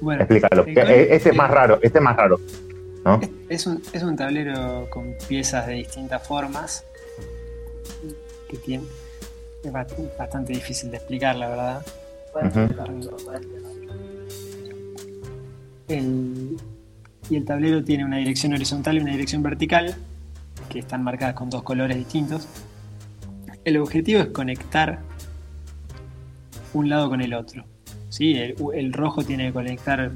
Bueno,
Explícalo. eh, Este es más raro, este es más raro. ¿No?
Es un, es un tablero con piezas de distintas formas que tiene. Es bast- bastante difícil de explicar, la verdad. El- y el tablero tiene una dirección horizontal y una dirección vertical, que están marcadas con dos colores distintos. El objetivo es conectar un lado con el otro. ¿sí? El, rojo tiene que conectar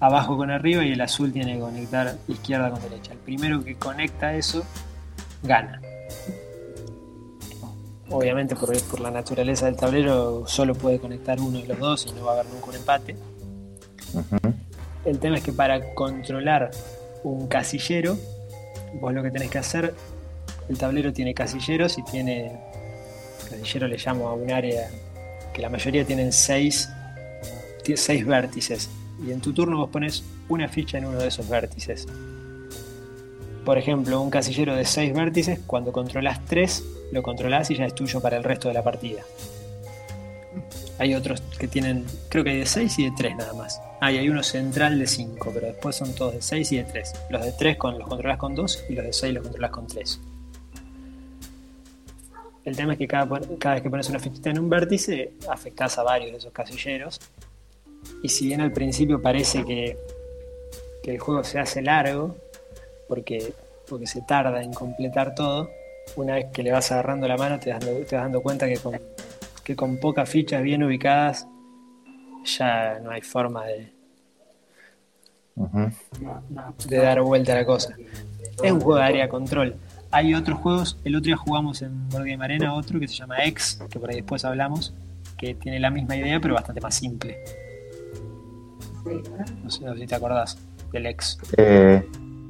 abajo con arriba y el azul tiene que conectar izquierda con derecha. El primero que conecta eso gana. Obviamente por, la naturaleza del tablero solo puede conectar uno de los dos y no va a haber nunca un empate. El tema es que para controlar un casillero, vos lo que tenés que hacer, el tablero tiene casilleros y tiene, casillero le llamo a un área que la mayoría tienen seis, seis vértices. Y en tu turno vos pones una ficha en uno de esos vértices. Por ejemplo, un casillero de seis vértices, cuando controlas tres, lo controlás y ya es tuyo para el resto de la partida. Hay otros que tienen, creo que hay de 6 y de 3 nada más. Ah, y hay uno central de 5, pero después son todos de 6 y de 3. Los de 3 con, los controlas con 2 y los de 6 los controlas con 3. El tema es que cada, vez que pones una fichita en un vértice, afectás a varios de esos casilleros. Y si bien al principio parece que, que el juego se hace largo, porque, porque se tarda en completar todo, una vez que le vas agarrando la mano te das, te vas dando cuenta que con, que con pocas fichas bien ubicadas ya no hay forma de, de dar vuelta a la cosa. Es un juego de área control. hay otros juegos, el otro día jugamos en Board Game Arena otro que se llama X, que por ahí después hablamos, que tiene la misma idea pero bastante más simple.
¿no?
Sé, si te acordás del X.
Eh,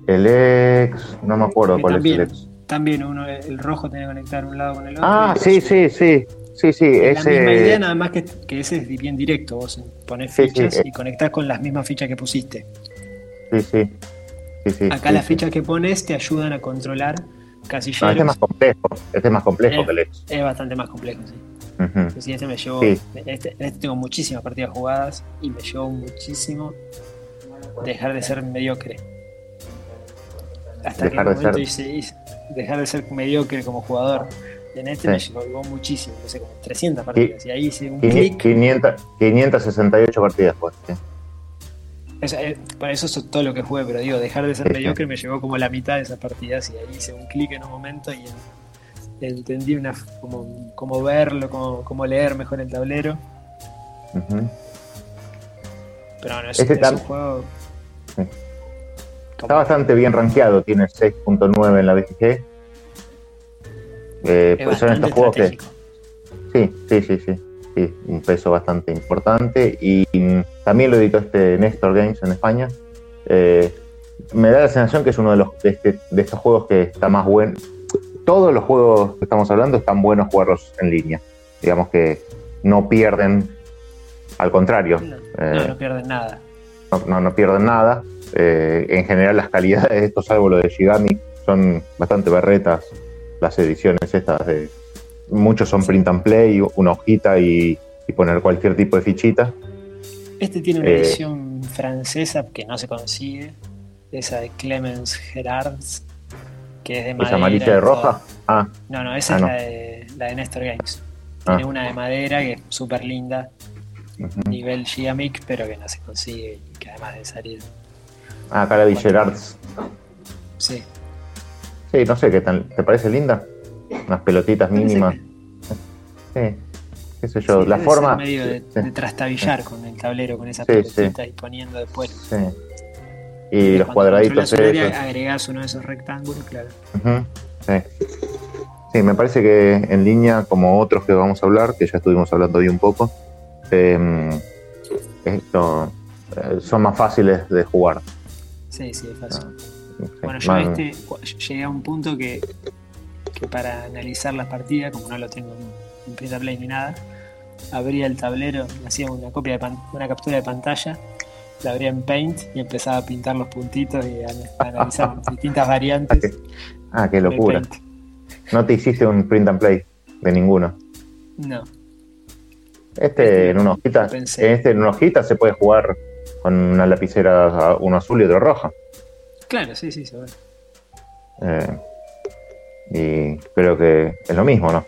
el ex, no me acuerdo
Que
cuál
también,
es el ex.
también uno, el rojo tiene que conectar un lado con el otro.
Ah, sí, sí, sí. Sí, sí,
Es la misma idea, nada más que, que ese es bien directo. Vos pones
Sí,
fichas
eh.
y conectás con las mismas fichas que pusiste.
Sí, sí.
Acá las fichas que pones te ayudan a controlar
No,
casilleros.
este es más complejo. Este es más complejo
Eh.
que el ex.
es bastante más complejo, sí. Sí, este me llevó. En, este, este tengo muchísimas partidas jugadas y me llevó muchísimo dejar de ser mediocre. Hasta
Dejar
que en un momento
ser-
hice- hice- dejar de ser mediocre como jugador. En este me
Sí.
llevó muchísimo, no sé, como 300 partidas. Y ahí hice un
Quini-
clic.
500 568 partidas, pues. sí.
O sea, eh, para eso es todo lo que jugué, pero digo, dejar de ser
Sí,
mediocre me llevó como la mitad de esas partidas y ahí hice un clic en un momento y en- entendí una, cómo, cómo verlo, cómo, cómo leer mejor el tablero. Pero bueno, es,
Este
es un juego.
Está bastante bien rankeado, tiene 6.9 en la BGG. Eh, pues son
bastante
estos juegos que. Sí, sí, sí, sí. Sí, un peso bastante importante. Y mm, también lo editó este Néstor Games en España. Eh, me da la sensación que es uno de, los, de, este- de estos juegos que está más bueno. Todos los juegos que estamos hablando están buenos jugarlos en línea. Digamos que no pierden, al contrario,
No,
eh,
no, no pierden nada.
no, no, no pierden nada. Eh, en general las calidades de estos, salvo lo de Shigami, son bastante berretas las ediciones estas de... Muchos son print and play, una hojita y, y poner cualquier tipo de fichita.
Este tiene una
eh,
edición francesa que no se consigue. Esa de Clemens Gerards, que es de madera.
¿Esa amarilla de roja? Ah,
No, no, esa
Ah,
es
no.
La, de, la de Néstor Games.
Ah.
Tiene una de madera que es súper linda, nivel Gigamic, pero que no se consigue y que además de salir.
ah, acá la vi Gerards.
Sí,
Sí, no sé qué tal. ¿Te parece linda? Unas pelotitas mínimas. Sí, qué sé yo.
sí,
la forma.
medio de,
sí,
de trastabillar con el tablero, con esa
Sí,
pelotita y poniendo después.
sí. Y los cuadraditos
área,
esos.
agregás uno de esos rectángulos, claro.
Ujú, Sí. Sí, me parece que en línea, como otros que vamos a hablar, que ya estuvimos hablando hoy un poco, eh, esto, eh, son más fáciles de jugar.
Sí, sí, es fácil. Bueno, yo
más-
este llegué a un punto que, que para analizar las partidas, como no lo tengo en, and play ni nada, abría el tablero, hacía una copia de pan- una captura de pantalla, la abría en Paint y empezaba a pintar los puntitos y a, a analizar distintas variantes.
Ah, qué, ah, qué locura. No te hiciste un print and play de ninguno.
No,
Este
Este
en una hojita, este en una hojita se puede jugar con una lapicera, uno azul y otro roja.
Claro, sí, sí, se ve.
Eh, y creo que es lo mismo, ¿no?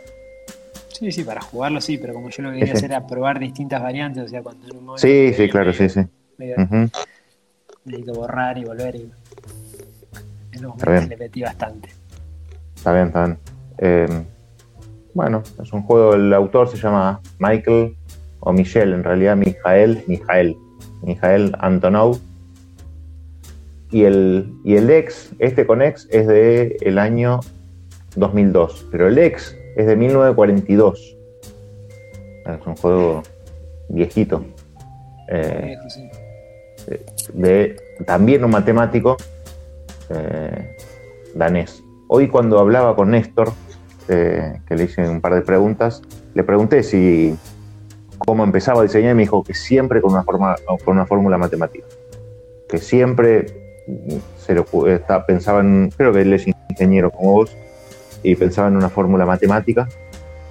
Sí, sí, para jugarlo sí, pero como yo lo que quería
sí.
hacer era probar distintas variantes, o sea, cuando en un momento
Sí, sí,
medio-
claro, sí, sí.
medio-
Ujú.
necesito borrar y volver y en los momentos le metí bastante.
Está bien, está bien. Eh, bueno, es un juego, el autor se llama Michael o Michelle, en realidad Mijael, Mijael, Mijael Antonov. Y el, y el ex, este con ex es de el año 2002, pero el ex es de 1942. Es un juego viejito. Eh, de también un matemático eh, danés. Hoy cuando hablaba con Néstor, eh, que le hice un par de preguntas, le pregunté si cómo empezaba a diseñar y me dijo que siempre con una forma con una fórmula matemática. Que siempre se le ocu- está- pensaba en, creo que él es ingeniero como vos, y pensaba en una fórmula matemática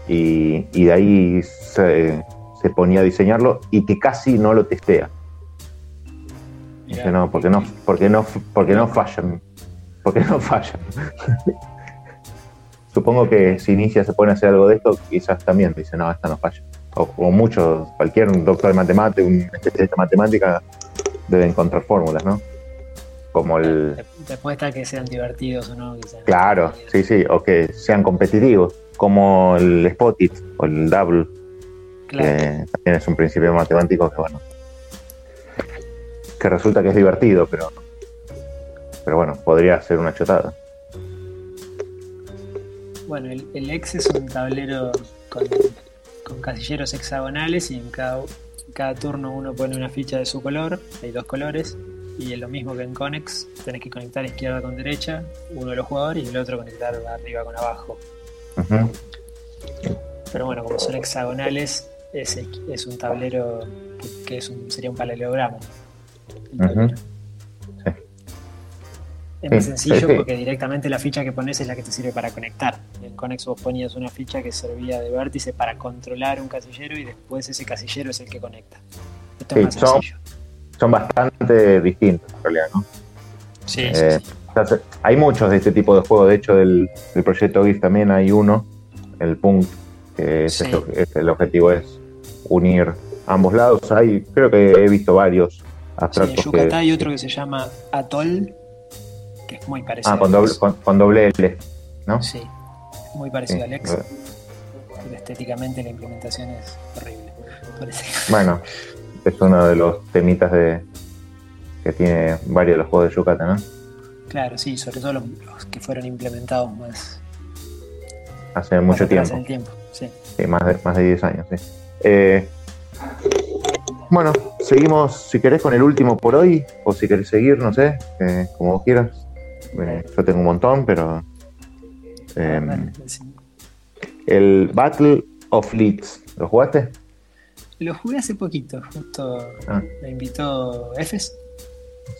y, y de ahí se, se ponía a diseñarlo y que casi no lo testea. Dice, no, porque no, porque no, porque no fallan. Porque no fallan. Supongo que si inicia se pone a hacer algo de esto, quizás también dice, no, esta no falla. O, o muchos, cualquier doctor de matemática, un especialista en matemática, debe encontrar fórmulas, ¿no? Como el.
Que sean divertidos o no. que sean
Claro, sí, sí, o que sean competitivos, como el Spotit o el Double,
Claro.
que también es un principio matemático que, bueno, que resulta que es divertido, pero, pero bueno, podría ser una chotada.
Bueno, el, el Ex es un tablero con, con casilleros hexagonales y en cada, cada turno uno pone una ficha de su color, hay dos colores, y es lo mismo que en Conex, tenés que conectar izquierda con derecha, uno de los jugadores y el otro conectar arriba con abajo. Pero bueno, como son hexagonales, es, es un tablero que, que es un, sería un paralelogramo.
Sí.
Es más
Sí,
sencillo
sí,
porque directamente la ficha que pones es la que te sirve para conectar. En Conex vos ponías una ficha que servía de vértice para controlar un casillero y después ese casillero es el que conecta. Esto es más sencillo.
Son bastante distintos en realidad, ¿no?
Sí,
Eh, o sea, hay muchos de este tipo de juegos. De hecho, del, del proyecto GIF también hay uno, el Punkt, que
Sí.
es- el objetivo es unir ambos lados. Hay, creo que he visto varios
Sí, en
abstractos que.
Yucatán hay otro que se llama Atoll, que es muy parecido
Ah, con doble, con, con doble L, ¿no?
Sí, muy parecido
Sí.
al Ex, pero estéticamente la implementación es horrible. Parece.
Bueno, es uno de los temitas de que tiene varios de los juegos de Yucatán, ¿no?
Claro, sí, sobre todo los, los que fueron implementados más,
Hace
más
mucho tiempo.
el tiempo. Sí.
Sí, más de, más de 10 años, sí. Eh, bueno, seguimos, si querés, con el último por hoy, o si querés seguir, no sé, eh, como vos quieras. Eh, yo tengo un montón, pero...
Dale, sí.
el Battle of Leeds, ¿lo jugaste?
Lo jugué hace poquito, justo
Ah.
me invitó Efes.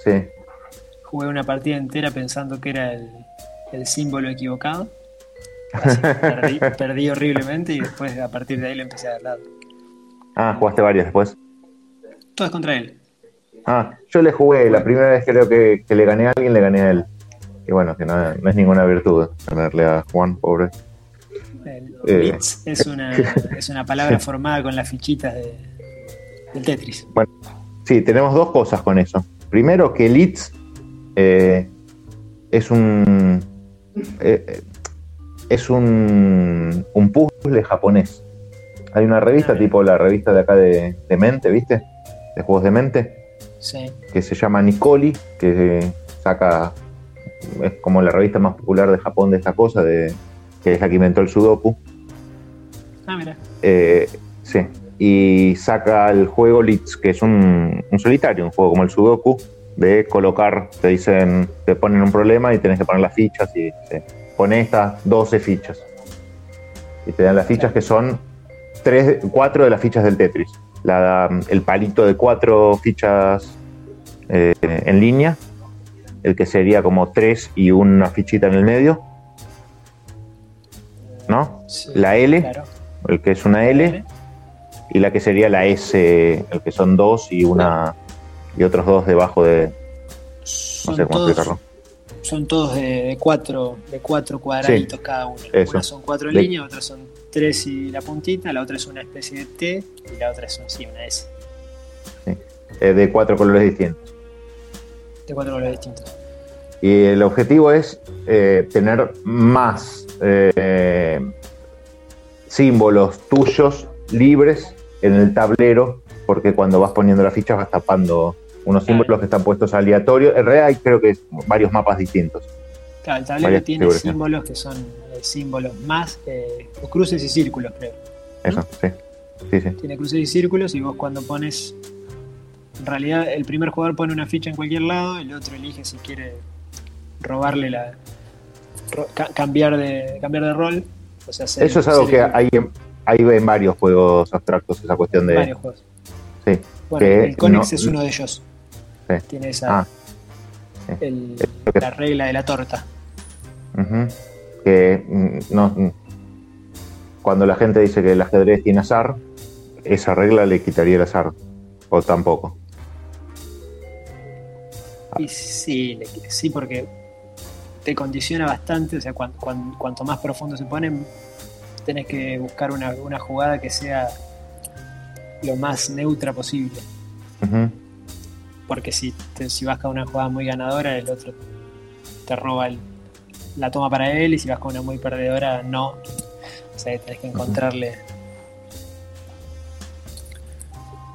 Sí.
Jugué una partida entera pensando que era el, el símbolo equivocado. Así, perdí, perdí horriblemente y después a partir de ahí lo empecé a dar lado.
Ah, jugaste varias después.
Todo es contra él.
Ah, yo le jugué, la primera vez creo que, que le gané a alguien, le gané a él. Y bueno, que no, no es ninguna virtud ganarle a Juan, pobre. Eh.
Es una, es una palabra formada con las fichitas de, del Tetris.
Sí, tenemos dos cosas con eso. Primero, que Leeds eh, es un. eh, eh, es un, un puzzle japonés. Hay una revista, tipo la revista de acá de, de Mente, ¿viste? De juegos de mente,
Sí,
que se llama Nicoli, que saca. Es como la revista más popular de Japón de esta cosa, de, que es la que inventó el Sudoku.
ah, mira.
Eh, sí. Y saca el juego Leeds, que es un, un solitario, un juego como el Sudoku, de colocar, te dicen, te ponen un problema y tenés que poner las fichas y te pone estas 12 fichas. Y te dan las fichas que son tres, cuatro de las fichas del Tetris. La, el palito de cuatro fichas eh, en línea, el que sería como tres y una fichita en el medio. ¿No?
Sí,
La L,
Claro.
el que es una L, y la que sería la S, el que son dos y una y otros dos debajo de no
Son,
sé cómo
todos,
explicarlo.
son todos de, de cuatro, de cuatro cuadraditos cada uno.
eso.
Unas son cuatro en
De-
línea, otras son tres y la puntita, la otra es una especie de T y la otra es sí, una S.
Eh, de cuatro colores distintos.
De cuatro colores distintos.
Y el objetivo es eh, tener más eh, símbolos tuyos libres en el tablero, porque cuando vas poniendo las fichas vas tapando unos
Claro.
símbolos que están puestos aleatorios. En realidad hay creo que varios mapas distintos.
Claro, el tablero
Varias
tiene símbolos que son eh, símbolos más, cruces y círculos, creo.
Eso, sí. Sí, sí.
Tiene cruces y círculos y vos cuando pones... En realidad el primer jugador pone una ficha en cualquier lado, el otro elige si quiere robarle la... ro- ca- cambiar, de, cambiar de rol. O sea,
Eso es algo que
el-
hay en, hay en varios juegos abstractos, esa cuestión de...
varios juegos.
Sí.
Bueno, el Conex
no-
es uno de ellos.
Sí.
Tiene esa...
Ah, sí.
el-
que-
la regla de la torta.
Que mm, no, mm, cuando la gente dice que el ajedrez tiene azar, esa regla le quitaría el azar. O tampoco.
Y sí, sí, porque te condiciona bastante, o sea, cuan- cuan- cuanto más profundo se ponen, tenés que buscar una, una jugada que sea lo más neutra posible. Porque si, te- si vas con una jugada muy ganadora, el otro te roba el- la toma para él, y si vas con una muy perdedora, no. O sea, tenés que encontrarle.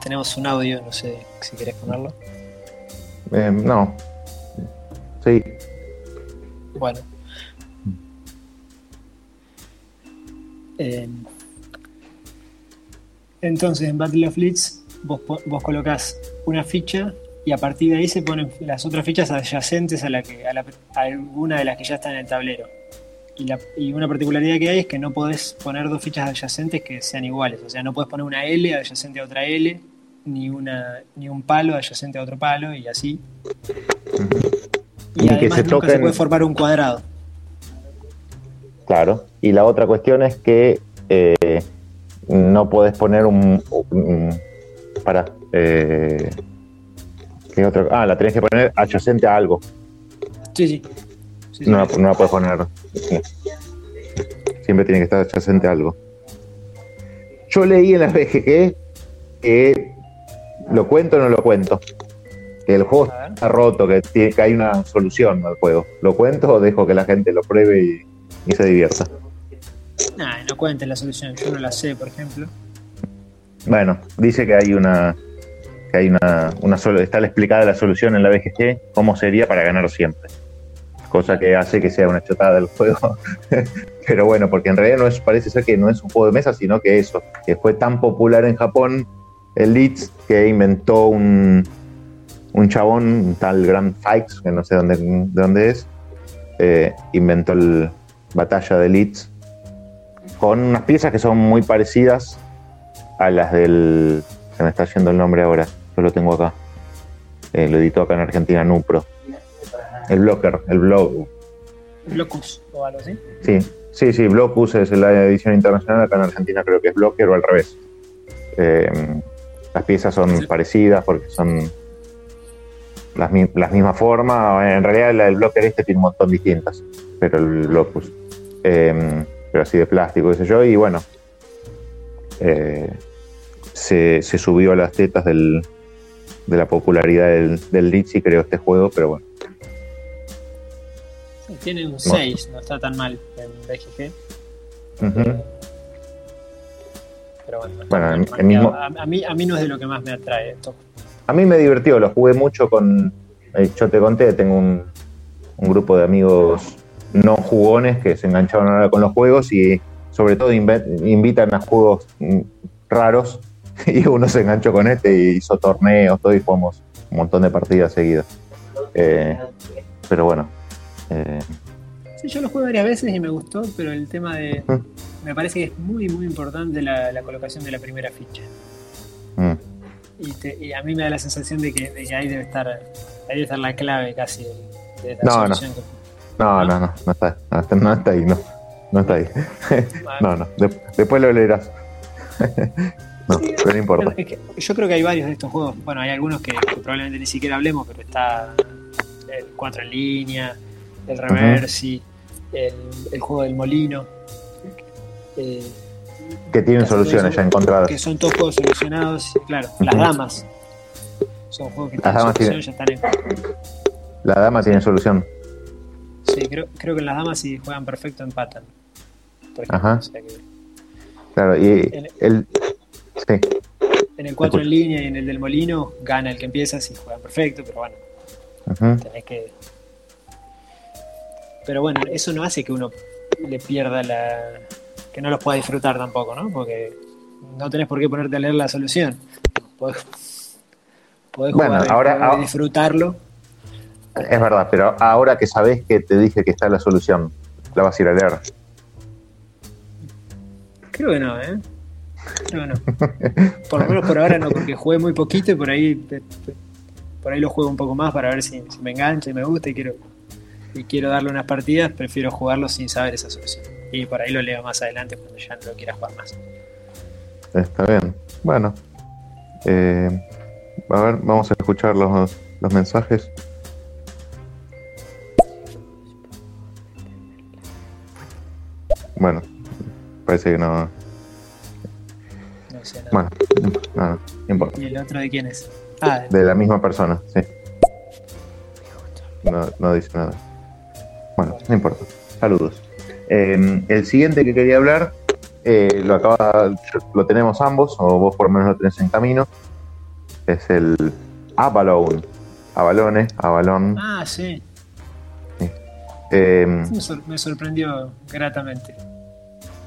Tenemos un audio, no sé si querés ponerlo.
Eh, no. Sí.
Bueno. Eh, entonces, en Battle of Leeds, vos, po- vos colocás una ficha y a partir de ahí se ponen las otras fichas adyacentes a, la que, a, la- a alguna de las que ya están en el tablero. Y, la- y una particularidad que hay es que no podés poner dos fichas adyacentes que sean iguales. O sea, no podés poner una L adyacente a otra L, ni, una, ni un palo adyacente a otro palo, y así. Y
que se
nunca se
toquen-
puede formar un cuadrado.
Claro. Y la otra cuestión es que eh, no podés poner un. un- para. Eh, ¿qué otra? Ah, la tenés que poner adyacente a algo.
Sí, sí. Sí, sí.
No, la- no la puedes poner. sí. Siempre tiene que estar adyacente a algo. Yo leí en la BGG que. ¿Lo cuento o no lo cuento? El juego está roto, que, tiene- que hay una solución al juego. ¿Lo cuento o dejo que la gente lo pruebe y, y se divierta?
Nah, no cuentes la solución. Yo no la sé, por ejemplo.
Bueno, dice que hay una. que hay una, una solo, está explicada la solución en la BGG, cómo sería para ganar siempre. Cosa que hace que sea una chotada del juego. Pero bueno, porque en realidad no es, parece ser que no es un juego de mesa, sino que eso, que fue tan popular en Japón, el Leeds, que inventó un, un chabón, un tal Grand Fikes, que no sé dónde, de dónde es, eh, inventó el Batalla de Leeds, con unas piezas que son muy parecidas a las del. Se me está yendo el nombre ahora, yo lo tengo acá. Eh, lo editó acá en Argentina, Nupro. El Blocker, el blog.
Locus o algo así.
Sí, sí, sí, Blocus es la edición internacional, acá en Argentina creo que es Blocker o al revés. Eh, las piezas son
Sí.
parecidas porque son las, las mismas formas. En realidad la del Blocker este tiene un montón distintas, pero el Blocus. Eh, pero así de plástico, qué sé yo, y bueno. eh, se, se subió a las tetas del, de la popularidad del, del y creó este juego, pero bueno.
Sí, tiene un 6, no está tan mal en BGG.
Ujú.
Pero bueno,
Bueno, el- mismo-
a, a mí, a mí no es de lo que más me atrae esto.
A mí me divirtió, lo jugué mucho con. eh, yo te conté, tengo un, un grupo de amigos no jugones que se engancharon ahora con los juegos y sobre todo invitan a juegos mm, raros y uno se enganchó con este y hizo torneos, todo y jugamos un montón de partidas seguidas. Eh, pero bueno, eh,
Sí, yo lo jugué varias veces y me gustó, pero el tema de. Me parece que es muy, muy importante la, la colocación de la primera ficha. Y, te- y a mí me da la sensación de que, de que ahí debe estar ahí debe estar la clave casi de, de la
No, no.
que-
no, no, no, no está, no está, no está ahí, no, no está ahí. no, no, de- después lo leerás. no,
Sí,
pero no importa.
Es que yo creo que hay varios de estos juegos. Bueno, hay algunos que, que probablemente ni siquiera hablemos, pero está el 4 en línea, el Reversi, el, el juego del molino. eh,
Que tienen
casi
soluciones
son-
ya encontradas.
Que son todos juegos solucionados. Claro, las damas. Son juegos que
Las
tienen
damas
solución, ya están en-
La dama tiene solución.
Sí, creo, creo que en las damas si juegan perfecto empatan. Por ejemplo,
Ajá.
o sea que
Claro, y
En-
el. Sí,
en el 4 en línea y en el del molino gana el que empieza si juegan perfecto, pero bueno,
ujú,
tenés que. Pero bueno, eso no hace que uno le pierda la. Que no los pueda disfrutar tampoco, ¿no? Porque no tenés por qué ponerte a leer la solución. Podés, podés
Bueno,
jugar
ahora-
y
ahora-
disfrutarlo.
es verdad, pero ahora que sabés que te dije que está la solución, la vas a ir a leer.
Creo que no, ¿eh? Creo que no. Por lo menos por ahora no, porque jugué muy poquito y por ahí por ahí lo juego un poco más para ver si, si me engancha y me gusta y quiero y quiero darle unas partidas, prefiero jugarlo sin saber esa solución. Y por ahí lo leo más adelante cuando ya no lo quiera jugar más.
Está bien. Bueno. Eh, a ver, vamos a escuchar los, los mensajes. Bueno, parece que no.
No sé nada.
Bueno, no, no importa.
¿Y el otro de quién es? Ah,
De la misma persona, sí. No, no dice nada. Bueno, no importa. Saludos. Eh, el siguiente que quería hablar, eh, lo acaba, lo tenemos ambos, o vos por lo menos lo tenés en camino. Es el Avalon. Avalone, Avalon.
ah
Eh,
me, sor- me sorprendió gratamente.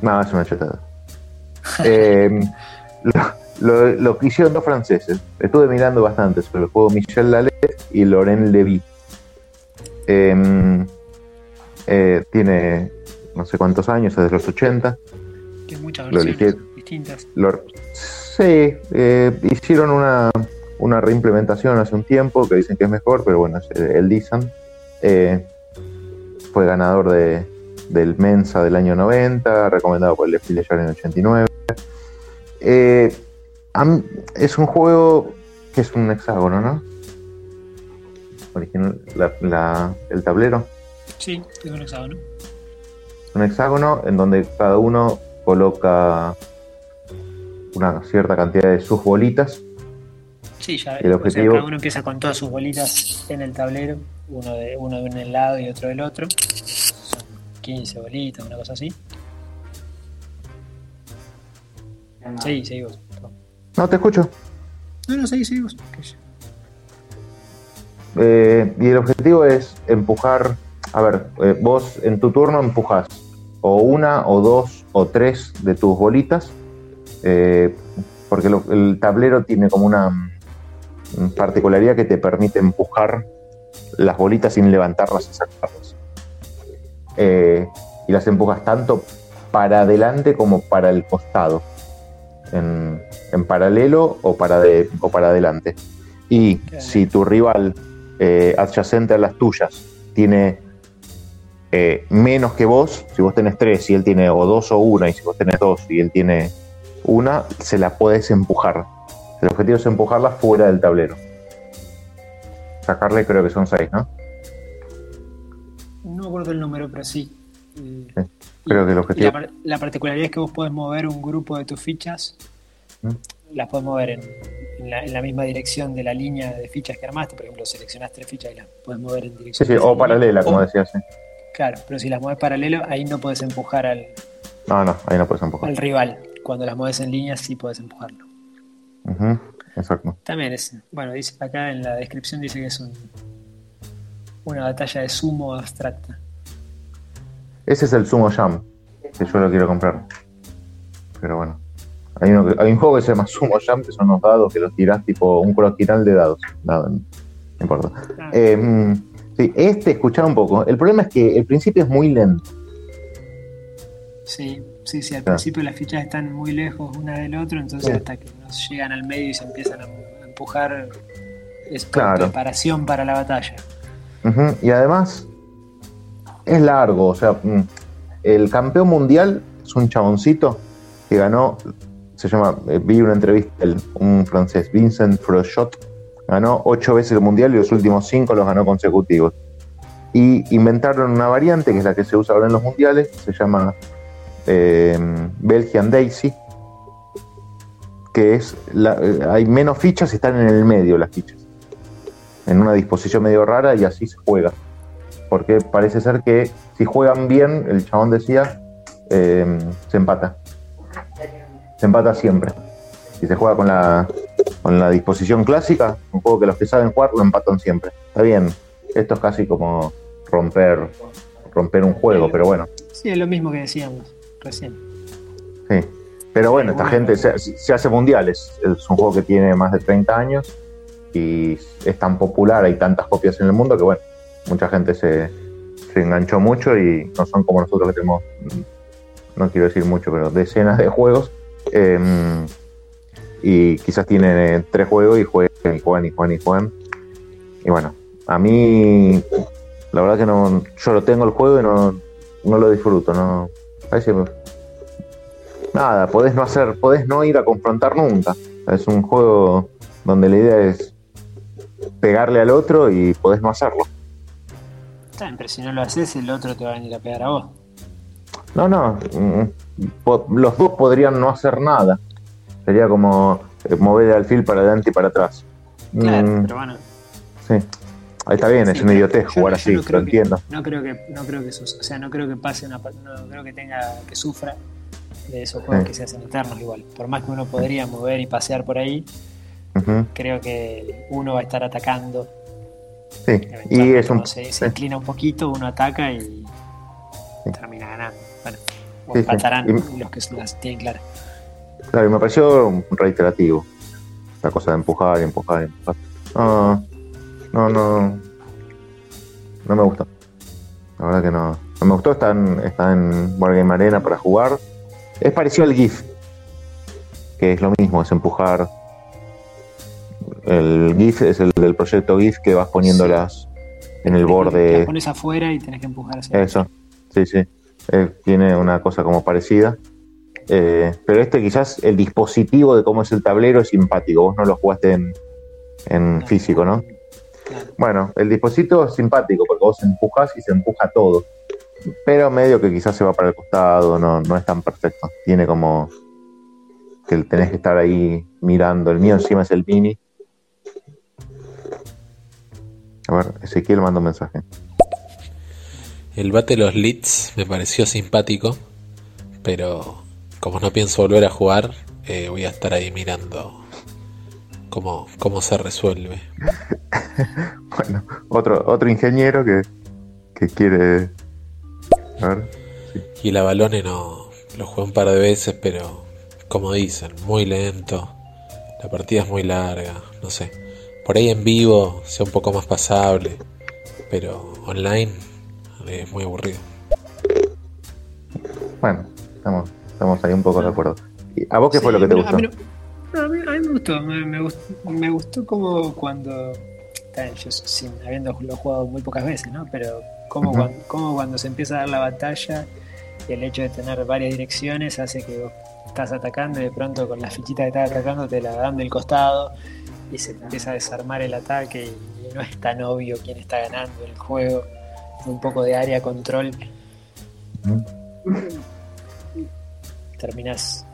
No, es una chetada. Eh, lo, que hicieron dos franceses. Estuve mirando bastante sobre el juego Michel Lallet y Laurent Levy. Eh, eh, tiene no sé cuántos años, es de los 80.
Que muchas
Lo
versiones distintas.
Lo- sí, eh, hicieron una, una reimplementación hace un tiempo que dicen que es mejor, pero bueno, es el Dizan. Eh, fue ganador de, del Mensa del año 90, recomendado por el Desfile Yard en el 89. Eh, es un juego que es un hexágono, ¿no? Original, la- la- el tablero.
Sí, es un hexágono.
Un hexágono en donde cada uno coloca una cierta cantidad de sus bolitas.
Sí, ya.
El
o sea,
objetivo-
cada uno empieza con todas sus bolitas en el tablero, uno de uno de un lado y otro del otro. Son 15 bolitas, una cosa así. Sí, seguí vos.
No, te escucho.
No, no, seguí, seguí vos.
Eh, y el objetivo es empujar. A ver, eh, vos en tu turno empujas o una, o dos, o tres de tus bolitas. eh, porque lo- el tablero tiene como una mm, particularidad que te permite empujar las bolitas sin levantarlas y sacarlas. Eh, y las empujas tanto para adelante como para el costado. En, en paralelo o para, de- o para adelante. Y si tu rival eh, adyacente a las tuyas tiene eh, menos que vos, si vos tenés tres y él tiene o dos o una, y si vos tenés dos y él tiene una, se la puedes empujar. El objetivo es empujarla fuera del tablero. Sacarle creo que son seis, ¿no?
No me acuerdo el número, pero sí.
Sí, creo que el objetivo-
la, par- la particularidad es que vos podés mover un grupo de tus fichas,
¿Mm?
las podés mover en, en la, en la misma dirección de la línea de fichas que armaste. Por ejemplo, seleccionás tres fichas y las podés mover en
Sí,
dirección.
sí,
esa
o
línea.
paralela, como decías. sí.
Claro, pero si las mueves paralelo, ahí no podés empujar al,
No, no, ahí no puedes empujar.
al rival. Cuando las mueves en línea, sí podés empujarlo.
Ujú, Exacto.
También es, bueno, dice acá en la descripción dice que es un, una batalla de sumo abstracta.
Ese es el Sumo Jam, que yo lo quiero comprar. Pero bueno. Hay, uno que- hay un juego que se llama Sumo Jam, que son unos dados que los tirás tipo un croquinal de dados. Nada, no importa.
Ah,
Eh, mm, sí, este, escuchar un poco. El problema es que el principio es muy lento.
sí, sí, sí, al
claro.
principio las fichas están muy lejos una del otro, entonces
Sí.
hasta que nos llegan al medio y se empiezan a empujar, es
Claro.
preparación para la batalla.
Y además, es largo. O sea, mm, el campeón mundial es un chaboncito que ganó. Se llama. eh, vi una entrevista, el- un francés, Vincent Frochot. Ganó ocho veces el mundial y los últimos cinco los ganó consecutivos. Y inventaron una variante que es la que se usa ahora en los mundiales. Se llama eh, Belgian Daisy. Que es. eh, hay menos fichas y están en el medio las fichas en una disposición medio rara y así se juega. Porque parece ser que si juegan bien, el chabón decía, eh, se empata. Se empata siempre. Si se juega con la, con la disposición clásica, un juego que los que saben jugar lo empatan siempre. Está bien, esto es casi como romper, romper un juego, pero bueno.
Sí, es lo mismo que decíamos recién.
Sí. Pero bueno, esta gente se, se hace mundiales. Es un juego que tiene más de 30 años y es tan popular, hay tantas copias en el mundo que bueno, mucha gente se, se enganchó mucho y no son como nosotros que tenemos, no quiero decir mucho, pero decenas de juegos. eh, y quizás tienen tres juegos y juegan y juegan y juegan y juegan. Y bueno, a mí la verdad que no, yo lo tengo el juego y no, no lo disfruto, no. Parece nada, podés no hacer, podés no ir a confrontar nunca. Es un juego donde la idea es pegarle al otro y podés no hacerlo.
Está bien, pero si no lo haces, el otro te va a venir a pegar a vos.
No, no, mm, los dos podrían no hacer nada. Sería como eh, mover el alfil para adelante y para atrás.
Claro,
Mm,
pero bueno.
sí. Ahí está bien,
Sí,
es una idiotez jugar así,
no
lo
que-
entiendo.
No creo que, no creo que o sea, no creo que pase una, no creo que tenga, que sufra de esos juegos
Sí.
que se hacen eternos igual. Por más que uno podría mover y pasear por ahí, creo que uno va a estar atacando.
Sí, y es un.
se, inclina un poquito, uno ataca y
Sí.
termina ganando. Bueno, O empatarán los que las tienen claras.
Claro, y me pareció reiterativo. La cosa de empujar y empujar y empujar. No, no, no. No me gustó. La verdad que no. No me gustó. Está en, está en Wargame Arena para jugar. Es parecido al GIF. Que es lo mismo, es empujar. El GIF es el del proyecto GIF que vas poniéndolas en el
Las
borde.
pones afuera y tenés que empujar hacia
Eso, sí, sí. Eh, tiene una cosa como parecida. Eh, pero este quizás el dispositivo de cómo es el tablero es simpático. Vos no lo jugaste en, físico, ¿no?
Claro.
Bueno, el dispositivo es simpático porque vos empujas y se empuja todo. Pero medio que quizás se va para el costado, no, no es tan perfecto. Tiene como que tenés que estar ahí mirando. El mío encima es el mini. A ver, Ezequiel manda un mensaje.
El bate de los leads me pareció simpático, pero como no pienso volver a jugar, eh, voy a estar ahí mirando cómo, cómo se resuelve.
Bueno, otro, otro ingeniero que, que quiere. A ver.
Y el Avalone no lo jugué un par de veces, pero como dicen, muy lento. La partida es muy larga, no sé. Por ahí en vivo sea un poco más pasable, pero online es muy aburrido.
Bueno, estamos, estamos ahí un poco de acuerdo. ¿Y ¿A vos qué fue lo que te gustó?
A mí, no- a mí- a mí me gustó, me, me gustó, me gustó como cuando, yo sin habiendo jugado muy pocas veces, ¿no? Pero como, cuando, como cuando se empieza a dar la batalla y el hecho de tener varias direcciones hace que vos estás atacando y de pronto con la fichita que estás atacando te la dan del costado y se te empieza a desarmar el ataque y no es tan obvio quién está ganando el juego. Un poco de área control terminás.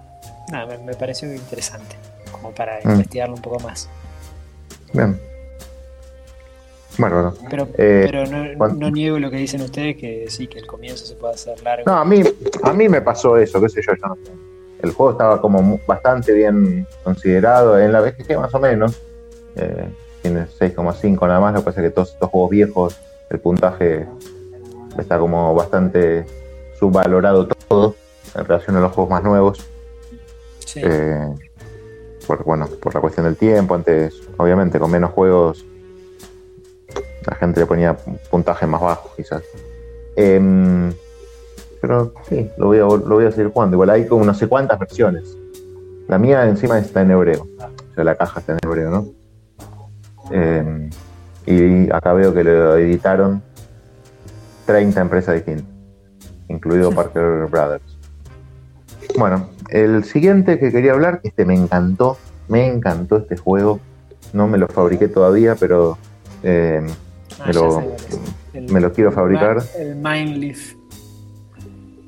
Nada, me, me pareció interesante, como para
Mm.
investigarlo un poco más.
Bien. Bueno, bueno.
Pero,
Eh,
pero no, no niego lo que dicen ustedes, que sí, que el comienzo se puede hacer largo.
No, a mí, a mí me pasó eso, qué sé yo. El juego estaba como bastante bien considerado en la BGG más o menos. Eh, tiene 6,5 nada más, lo que pasa es que todos estos juegos viejos, el puntaje está como bastante subvalorado todo en relación a los juegos más nuevos.
Sí,
Eh, por, bueno, por la cuestión del tiempo, antes, obviamente, con menos juegos, la gente le ponía puntaje más bajo, quizás. Em, pero sí, lo voy, a, lo voy a seguir jugando. Igual hay como no sé cuántas versiones. La mía encima está en hebreo. O sea, la caja está en hebreo, ¿no? Em, y acá veo que lo editaron 30 empresas distintas, incluido Parker Brothers. Bueno, el siguiente que quería hablar, este me encantó, me encantó este juego. No me lo fabriqué todavía, pero eh,
Ah,
me, lo.
El-
me lo quiero fabricar.
El Mindleaf.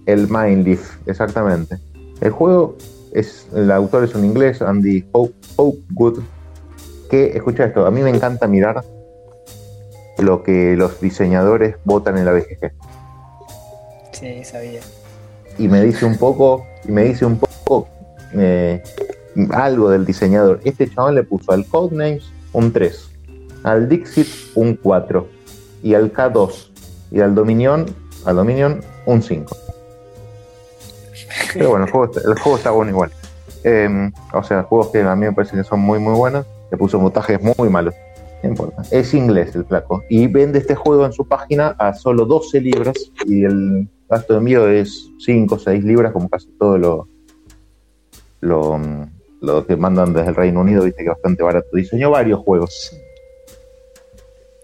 El Mindleaf, exactamente. El juego es, el autor es un inglés, Andy Hope, Hopewood, que, escucha esto, a mí me encanta mirar lo que los diseñadores votan en la BGG.
Sí, sabía.
Y me dice un poco, y me dice un poco eh, algo del diseñador. Este chaval le puso al Codenames un 3, al Dixit un 4, y al K2, y al Dominion, al Dominion un 5. Pero bueno, el juego, está- el juego está bueno igual. Eh, o sea, juegos que a mí me parece que son muy muy buenos. Le puso montajes muy malos. Importa. Es inglés el flaco. Y vende este juego en su página a solo 12 libras. Y el gasto de envío es 5 o 6 libras, como casi todo lo, lo, lo que mandan desde el Reino Unido. Viste que es bastante barato. Diseñó varios juegos.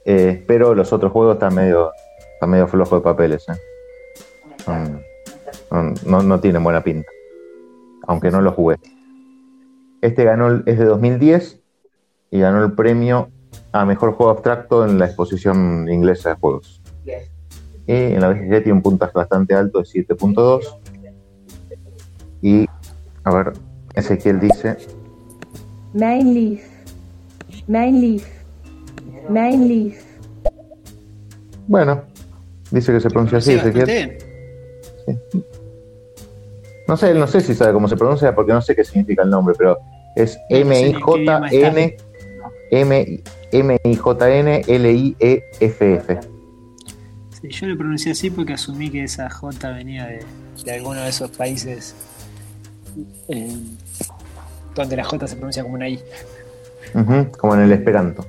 Eh, pero los otros juegos están medio, están medio flojos de papeles. eh. Son- no, no, tienen buena pinta. Aunque no lo jugué. Este ganó, es de 2010 y ganó el premio a mejor juego abstracto en la exposición inglesa de juegos. Y en la BGG tiene un puntaje bastante alto de 7.2. Y, a ver, Ezequiel dice:
Mijn lief. Mijn lief. Mijn lief.
Bueno, dice que se pronuncia así, Ezequiel. No sé, no sé si sabe cómo se pronuncia porque no sé qué significa el nombre, pero es M-I-J-N M- M-I-J-N-L-I-E-F-F.
Sí, yo lo pronuncié así porque asumí que esa J venía de, de alguno de esos países eh, donde la J se pronuncia como una I.
Ujú, como en el Esperanto.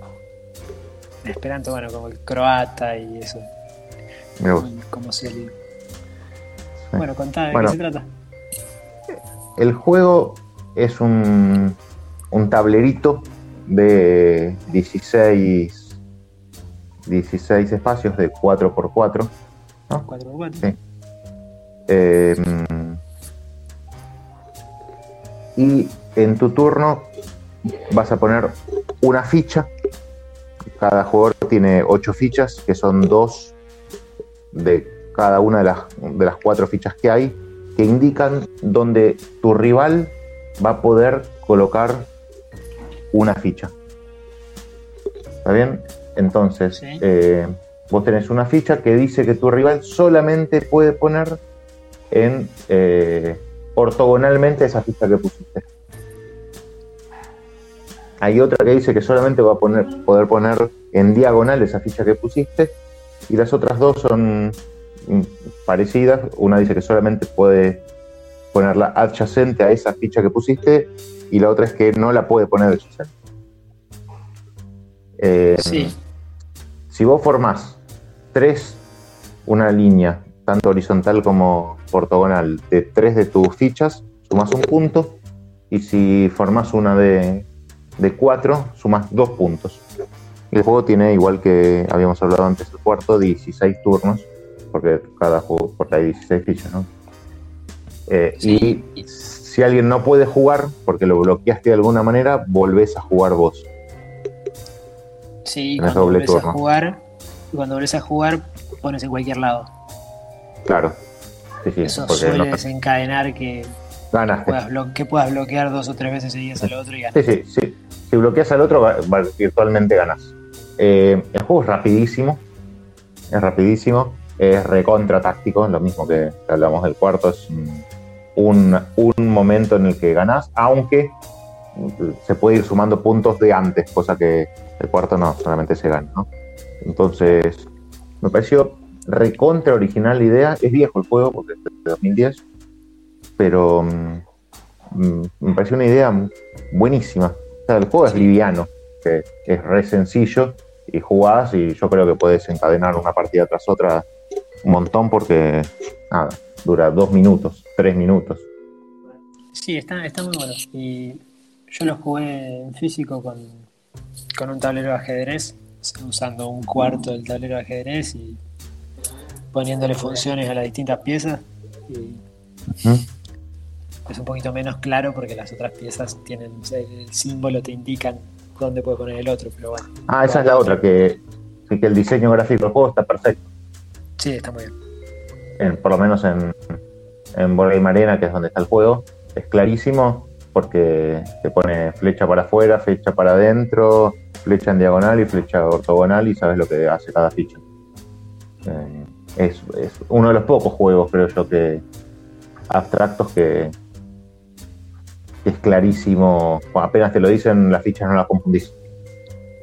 En Esperanto, bueno, como el croata y eso.
Vos.
Como si el... Bueno, contá de
Bueno.
qué se trata.
El juego es un, un tablerito de 16, 16 espacios de 4x4. ¿no?
4x4.
Sí. Eh, y en tu turno vas a poner una ficha. Cada jugador tiene 8 fichas, que son dos de cada una de las, de las cuatro fichas que hay, que indican donde tu rival va a poder colocar una ficha. ¿Está bien? Entonces,
Sí.
eh, vos tenés una ficha que dice que tu rival solamente puede poner en eh, ortogonalmente esa ficha que pusiste. Hay otra que dice que solamente va a poner, poder poner en diagonal esa ficha que pusiste. Y las otras dos son mm, parecidas. Una dice que solamente puede ponerla adyacente a esa ficha que pusiste. Y la otra es que no la puede poner adyacente. Eh,
Sí.
si vos formás tres, una línea, tanto horizontal como ortogonal, de tres de tus fichas, sumas un punto. Y si formás una de, de cuatro, sumas dos puntos. Y el juego tiene, igual que habíamos hablado antes, el cuarto, 16 turnos, porque cada juego, porque hay 16 fichas, ¿no? Eh,
Sí.
Y si alguien no puede jugar, porque lo bloqueaste de alguna manera, volvés a jugar vos.
Sí,
Tenés
cuando
doble
volvés a jugar, y cuando volvés a jugar, pones en cualquier lado.
Claro. Sí, sí,
Eso suele
no-
desencadenar que
ganaste.
puedas, que puedas bloquear dos o tres veces seguidas al otro y ganar.
Sí, sí, sí. Si bloqueas al otro, virtualmente ganas. Eh, el juego es rapidísimo. Es rapidísimo. Es recontra táctico, lo mismo que hablamos del cuarto. Es un, un momento en el que ganás, aunque se puede ir sumando puntos de antes, cosa que el cuarto no, solamente se gana. ¿no? Entonces, me pareció recontra original la idea. Es viejo el juego, porque es de 2010, pero mm, me pareció una idea buenísima. O sea, el juego es liviano, que es re sencillo y jugás y yo creo que puedes encadenar una partida tras otra un montón porque nada, dura dos minutos, tres minutos.
Sí, está, está muy bueno. Y yo lo jugué en físico con, con un tablero de ajedrez, usando un cuarto del tablero de ajedrez y poniéndole funciones a las distintas piezas. Y es un poquito menos claro porque las otras piezas tienen o sea, el símbolo, te indican dónde puede poner el otro, pero bueno.
Ah, esa es la otra, que, que el diseño gráfico del juego está perfecto.
Sí, está muy bien.
En- por lo menos en, en Game Arena, que es donde está el juego, es clarísimo porque te pone flecha para afuera, flecha para adentro, flecha en diagonal y flecha ortogonal y sabes lo que hace cada ficha. Eh, es, es uno de los pocos juegos, creo yo, que abstractos que, que es clarísimo. Apenas te lo dicen, las fichas no las confundís.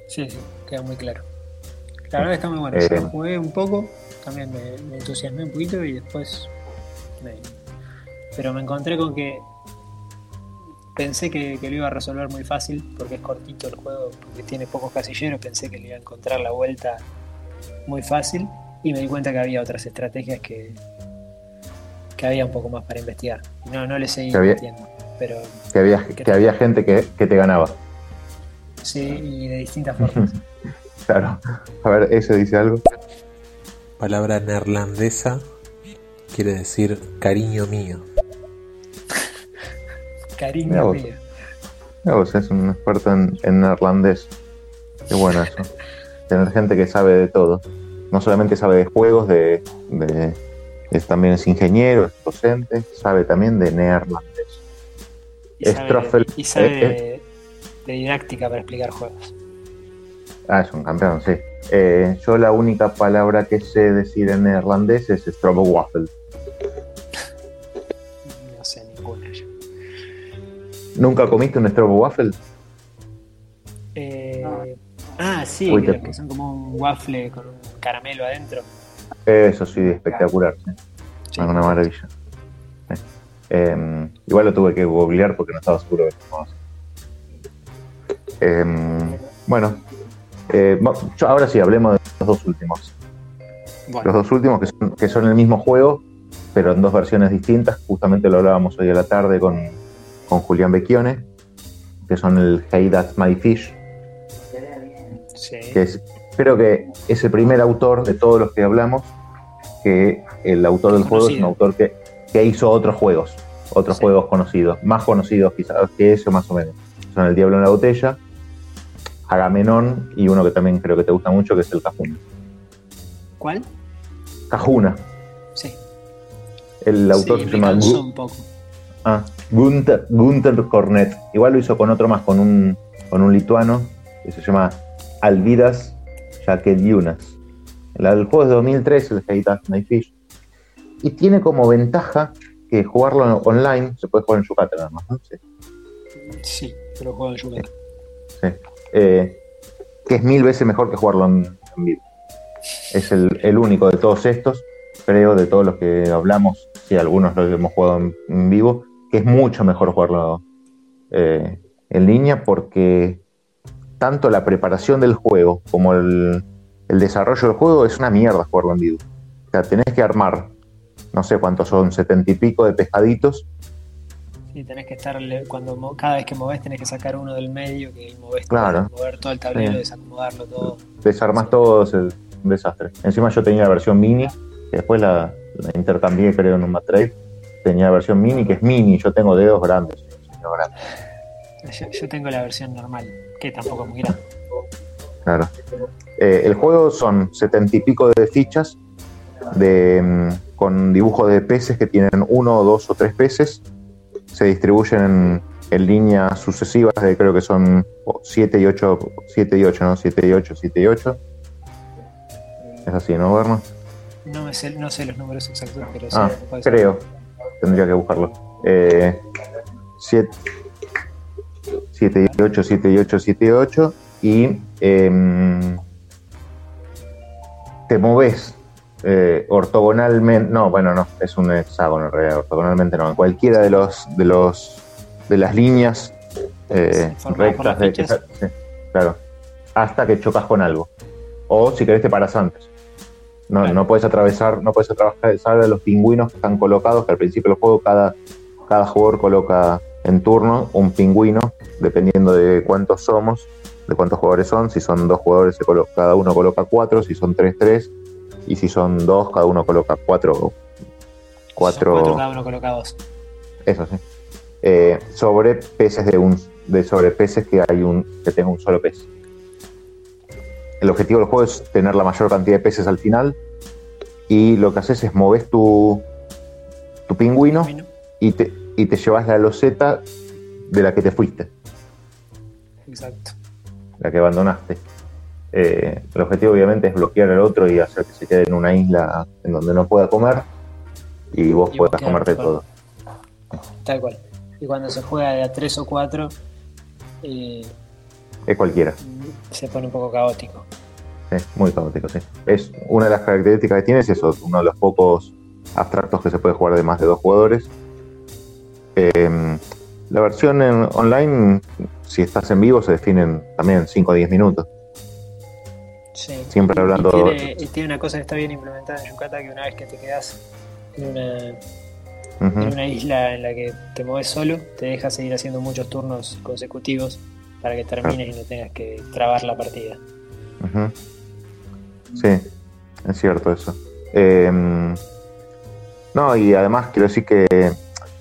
Sí, sí, queda muy claro. La verdad está muy bueno. Yo
Eh.
lo jugué un poco, también me, me entusiasmé un poquito y después. me- Pero me encontré con que. Pensé que, que lo iba a resolver muy fácil porque es cortito el juego, porque tiene pocos casilleros. Pensé que le iba a encontrar la vuelta muy fácil y me di cuenta que había otras estrategias que, que había un poco más para investigar. No, no le seguí metiendo, pero
Que había, que había gente que, que te ganaba.
sí, y de distintas formas.
Claro. A ver, ¿ese dice algo?
Palabra neerlandesa quiere decir cariño mío.
Cariño
vos.
mío.
Vos sos un experto en, en neerlandés. Qué bueno eso. Tener gente que sabe de todo. No solamente sabe de juegos, de, de- es, también es ingeniero, es docente, sabe también de neerlandés.
Y sabe,
Stroffel,
y sabe
eh,
de, de didáctica para explicar juegos.
Ah, es un campeón, sí. Eh, yo la única palabra que sé decir en neerlandés es strobowaffle.
No
¿Nunca comiste un strobowaffle?
Eh, ah, sí,
Uy,
que, que son como un waffle con un caramelo adentro.
Eso sí, espectacular. sí.
Sí.
Es una maravilla. Eh, igual lo tuve que googlear porque no estaba seguro de cómo. Eh, bueno, eh, yo- ahora sí, hablemos de los dos últimos. Los dos últimos que son, que son el mismo juego, pero en dos versiones distintas. Justamente lo hablábamos hoy a la tarde con, con Julián Becchione, que son el Hey That's My Fish,
sí.
que es, creo que es el primer autor de todos los que hablamos, que el autor del juego es un autor que, que hizo otros juegos, otros
Sí.
juegos conocidos, más conocidos quizás que eso más o menos. Son El Diablo en la Botella, Agamenón y uno que también creo que te gusta mucho, que es el Cajuna.
¿Cuál?
Cajuna.
Sí.
El autor
Sí,
se llama
un poco.
ah, Gunther, Gunther Cornet. Igual lo hizo con otro más, con un, con un lituano que se llama Alvidas Jakediunas. El, el juego es de 2003, el Hey That's My Fish. Y tiene como ventaja que jugarlo online se puede jugar en Yucatán nada más, ¿no? Sí.
Sí, pero juego en Yucatán.
Sí. Eh, que es mil veces mejor que jugarlo en, en vivo. Es el, el único de todos estos, creo, de todos los que hablamos, si algunos lo hemos jugado en, en vivo, que es mucho mejor jugarlo eh, en línea porque tanto la preparación del juego como el, el desarrollo del juego es una mierda jugarlo en vivo. O sea, tenés que armar, no sé cuántos son, setenta y pico de pescaditos
Sí, tenés que estar, cuando cada vez que movés tenés que sacar uno del medio, que movés
Claro.
mover todo el tablero,
Sí.
desacomodarlo todo.
desarmas todo, es un desastre. Encima yo tenía la versión mini, que después la, la intercambié creo en un Matrade. Tenía la versión mini, que es mini, yo tengo dedos grandes.
Yo, yo tengo la versión normal, que tampoco es muy grande.
Claro. Eh, el juego son setenta y pico de fichas de, mm, con dibujos de peces que tienen uno, dos o tres peces. Se distribuyen en, en líneas sucesivas de creo que son 7 y 8, 7 y 8, ¿no? 7 y 8, 7 y 8. Es así, ¿no, Berno?
No, me sé, no sé los números exactos, pero sí,
Ah,
puede ser.
Tendría que buscarlo. 7 y 8, 7 y 8, 7 y 8. Y em, te moves eh, ortogonalmente. No, bueno, no, es un hexágono en realidad. Ortogonalmente no. En cualquiera de los de los de las líneas eh, rectas de
fichas.
sí, claro. Hasta que chocas con algo. O si querés te paras antes. No,
Claro.
no puedes atravesar, no puedes atravesar a los pingüinos que están colocados, que al principio del juego cada, cada jugador coloca en turno un pingüino, dependiendo de cuántos somos, de cuántos jugadores son. Si son dos jugadores, se colo- cada uno coloca cuatro, si son tres, tres, y si son dos, cada uno coloca Cuatro, cuatro
cada uno coloca dos.
eso sí. Eh, sobre peces de un, de sobre peces que hay un, que tenga un solo pez. El objetivo del juego es tener la mayor cantidad de peces al final. Y lo que haces es moves tu, tu pingüino y te, y te llevas la loseta de la que te fuiste,
Exacto.
la que abandonaste. Eh, el objetivo obviamente es bloquear al otro y hacer que se quede en una isla en donde no pueda comer y vos
Y
puedas comerte todo.
Tal cual. Y cuando se juega de a tres o cuatro, eh,
Es cualquiera.
se pone un poco caótico.
Es muy caótico, sí. Es una de las características que tiene, es eso, uno de los pocos abstractos que se puede jugar de más de dos jugadores. Eh, la versión en online, si estás en vivo, se definen también 5 o 10 minutos.
Sí.
Siempre hablando-
Y tiene, y tiene una cosa que está bien implementada en Yucatán, que una vez que te quedas en una,
Ujú,
en una isla en la que te mueves solo, te deja seguir haciendo muchos turnos consecutivos para que termines y no tengas que trabar la partida.
Sí, es cierto eso. Eh, no, y además quiero decir que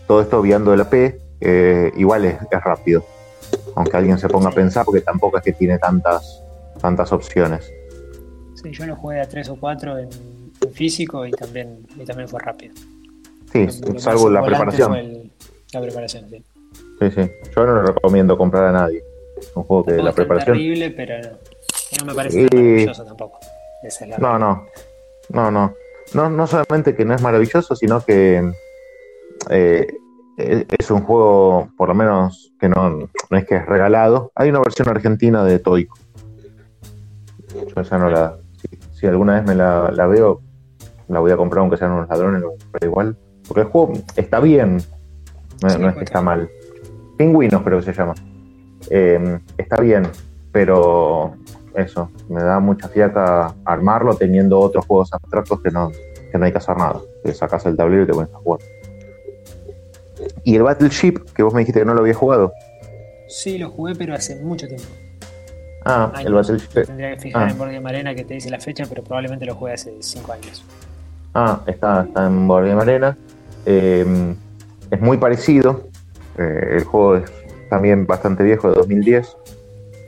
todo esto viando el AP, eh, igual es, es rápido. Aunque alguien se ponga a pensar, porque tampoco es que tiene tantas, tantas opciones.
Sí, yo lo jugué a tres o cuatro en, en físico y también, y también fue rápido.
Sí, salvo la preparación.
el- la preparación, sí.
Sí, sí. Yo no lo recomiendo comprar a nadie. Es un juego que
Tampoco
la
es
preparación.
terrible, pero no, no me parece tan maravilloso tampoco. Esa es la
No, no. No, no. No, no solamente que no es maravilloso, sino que eh, es un juego, por lo menos, que no, no es que es regalado. Hay una versión argentina de Toico. Yo esa no la. Si, si alguna vez me la, la veo, la voy a comprar aunque sean unos ladrones, compraré igual. Porque el juego está bien, No,
Sí,
no es que
cuatro.
está mal. Pingüinos creo que se llama. Eh, está bien, pero eso, me da mucha fiaca armarlo teniendo otros juegos abstractos que no, que no hay que hacer nada. Te sacas el tablero y te pones a jugar. Y el Battleship, que vos me dijiste que no lo había jugado.
Sí, lo jugué, pero hace mucho tiempo.
Ah,
Años.
el Battleship.
Tendría que fijar
ah.
en Board Game Arena que te dice la fecha, pero probablemente lo jugué hace 5 años.
Ah, está, está en Board Game Arena. Eh, es muy parecido. Eh, el juego es también bastante viejo, de 2010.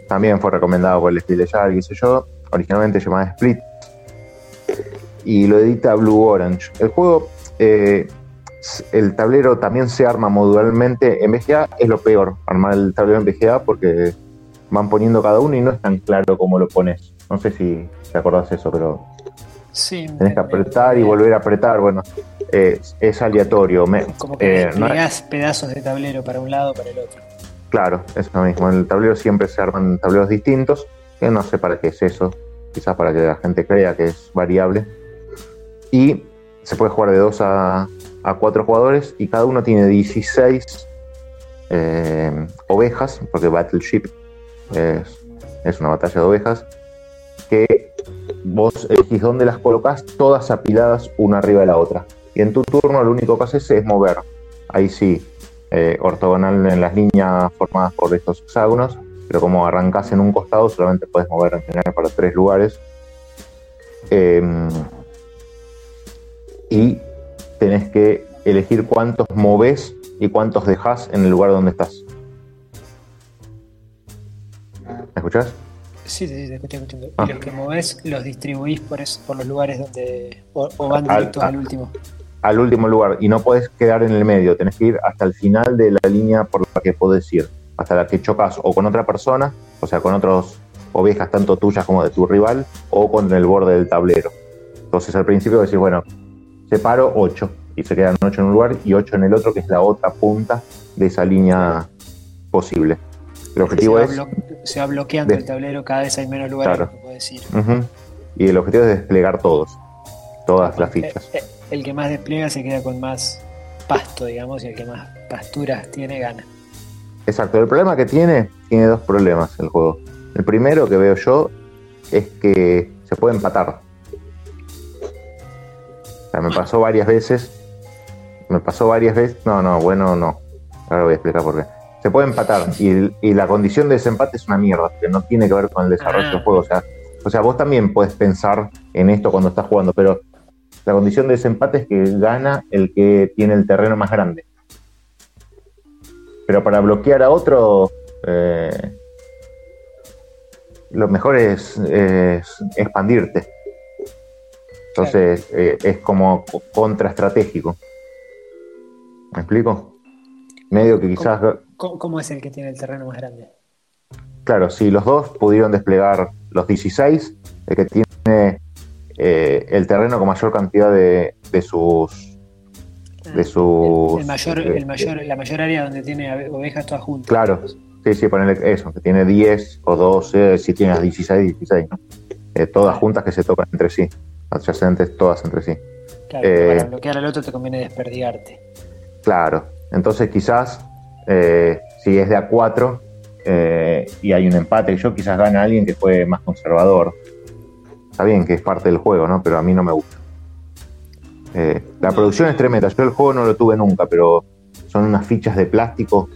También fue recomendado por el Steel Yard, qué sé yo. Originalmente llamado Split. Y lo edita Blue Orange. El juego, eh, el tablero también se arma modularmente. En VGA es lo peor, armar el tablero en VGA porque van poniendo cada uno y no es tan claro como lo pones. No sé si te acordás eso, pero
Sí,
tenés que
me-
apretar y volver a apretar. Bueno, eh, es aleatorio. Me-
Como que
eh, no-
pedazos de tablero para un lado para el otro.
Claro, es lo mismo. En el tablero siempre se arman tableros distintos. Que no sé para qué es eso. Quizás para que la gente crea que es variable. Y se puede jugar de 2 a, a 4 jugadores. Y cada uno tiene 16 eh, ovejas. Porque Battleship es, es una batalla de ovejas. Que vos elegís dónde las colocas, todas apiladas una arriba de la otra. Y en tu turno lo único que haces es mover. Ahí sí, eh, ortogonal en las líneas formadas por estos hexágonos, pero como arrancás en un costado, solamente puedes mover en general para tres lugares. Eh, y tenés que elegir cuántos moves y cuántos dejas en el lugar donde estás. ¿Me escuchás?
Sí, sí, sí, te estoy escuchando.
Ah.
Y los que movés los distribuís por, los lugares donde. O, o van
Al-
directos
al-
al último.
Al último lugar y no podés quedar en el medio, tenés que ir hasta el final de la línea por la que podés ir, hasta la que chocas o con otra persona, o sea, con otras ovejas tanto tuyas como de tu rival, o con el borde del tablero. Entonces al principio decís, bueno, separo 8 y se quedan 8 en un lugar y 8 en el otro, que es la otra punta de esa línea posible. El objetivo
se,
es...
va se va bloqueando
de-
el tablero, cada vez hay menos lugares
Claro.
en los que podés ir.
Ujú. Y el objetivo es desplegar todos, todas las
Eh,
fichas.
eh, El que más despliega se queda con más pasto, digamos, y el que más pasturas tiene gana.
Exacto, el problema que tiene, tiene dos problemas el juego. El primero que veo yo es que se puede empatar. O sea, me pasó varias veces. Me pasó varias veces. No, no, bueno, no. Ahora voy a explicar por qué. Se puede empatar y, y la condición de desempate es una mierda, que no tiene que ver con el desarrollo
Ah.
del juego. O sea, o sea, vos también puedes pensar en esto cuando estás jugando, pero la condición de desempate es que gana el que tiene el terreno más grande. Pero para bloquear a otro, eh, lo mejor es, es expandirte. Entonces eh, es como co- contraestratégico. ¿Me explico? Medio que quizás,
¿Cómo, cómo es el que tiene el terreno más grande?
claro, si los dos pudieron desplegar los 16, el que tiene eh, el terreno con mayor cantidad de, de sus... De sus
El, el mayor,
eh,
el mayor, la mayor área donde tiene ovejas todas juntas.
Claro. Sí, sí, ponerle eso, que tiene 10 o 12, si tienes 16, 16, ¿no? Eh, todas juntas que se tocan entre sí, adyacentes todas entre sí.
Claro,
eh,
para bloquear al otro te conviene desperdigarte.
Claro, entonces quizás eh, si es de a 4 y hay un empate, yo quizás gana alguien que fue más conservador. Está bien que es parte del juego, ¿no? Pero a mí no me gusta. Eh, la producción es tremenda, yo el juego no lo tuve nunca, pero son unas fichas de plástico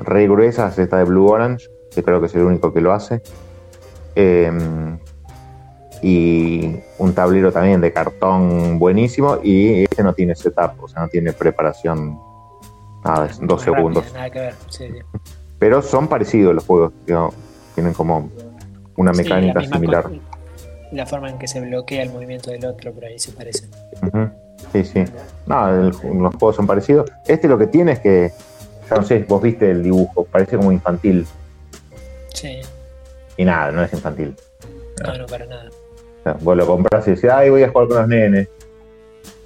re gruesas, esta de Blue Orange, que creo que es el único que lo hace. Eh, y un tablero también de cartón buenísimo y este no tiene setup, o sea, no tiene preparación nada, es dos
Muy
segundos.
rápido, Nada que ver. Sí, sí.
Pero son parecidos los juegos, digo, tienen como una mecánica similar.
La forma en que se bloquea el movimiento del otro, por ahí se parecen.
Ujú. Sí, sí. No, el- los juegos son parecidos. Este lo que tiene es que, ya no sé, vos viste el dibujo, parece como infantil.
Sí,
Y nada, no es infantil.
no, no, para nada.
O sea, vos lo compras y decís, ay, voy a jugar con los nenes.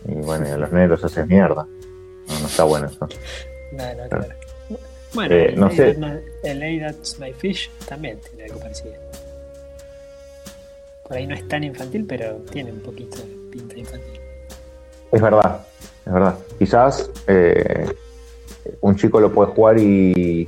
Y bueno, a los nenes los haces mierda. No, no está bueno eso.
Nada que ver. Bueno,
Eh,
el,
no
Hey
sé.
El That's My Fish también tiene algo parecido. Por ahí no es tan infantil, pero tiene un poquito de pinta infantil.
Es verdad, es verdad. Quizás eh, un chico lo puede jugar y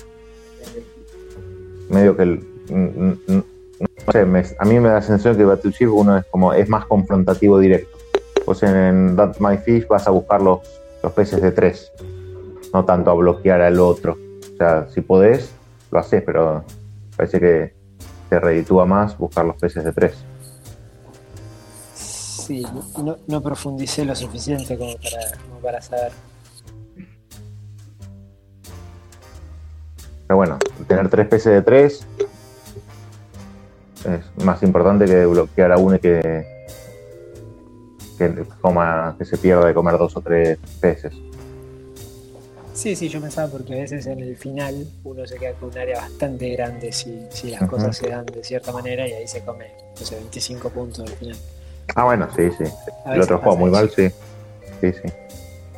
medio que el- no sé, me- a mí me da la sensación que Battleship uno es como es más confrontativo directo. Pues en That My Fish vas a buscar los, los peces de tres, no tanto a bloquear al otro. O sea, si podés, lo haces, pero parece que te reditúa más buscar los peces de tres.
Sí, no, no profundicé lo suficiente como para, como para saber.
Pero bueno, tener tres peces de tres es más importante que bloquear a uno y que, que, coma, que se pierda de comer dos o tres peces.
Sí, sí, yo pensaba porque a veces en el final uno se queda con un área bastante grande si, si las cosas se dan de cierta manera y ahí se come, no sé, 25 puntos al final.
Ah, bueno, sí, sí.
A
El otro juega
pasa
muy
eso.
mal, sí. Sí, sí.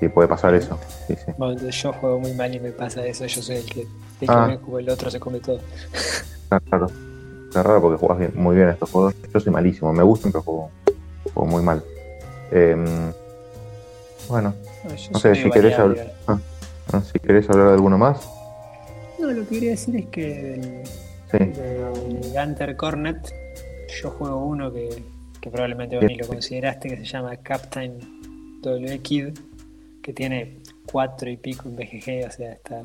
Sí, puede pasar eso. Sí, sí.
Bueno, yo juego muy mal y me pasa eso, yo soy el que te
Ah.
el otro se come todo.
Está raro. Está raro porque juegas bien- muy bien estos juegos. Yo soy malísimo. Me gustan, pero juego, juego muy mal. Em, bueno,
No, yo
no sé, si querés, hablar, ah, ah, si querés hablar de alguno más.
No, lo que quería decir es que del,
Sí.
del Gunter Cornet yo juego uno que, que probablemente vos ni lo consideraste, que se llama Captain W Kid, que tiene cuatro y pico en BGG, o sea, está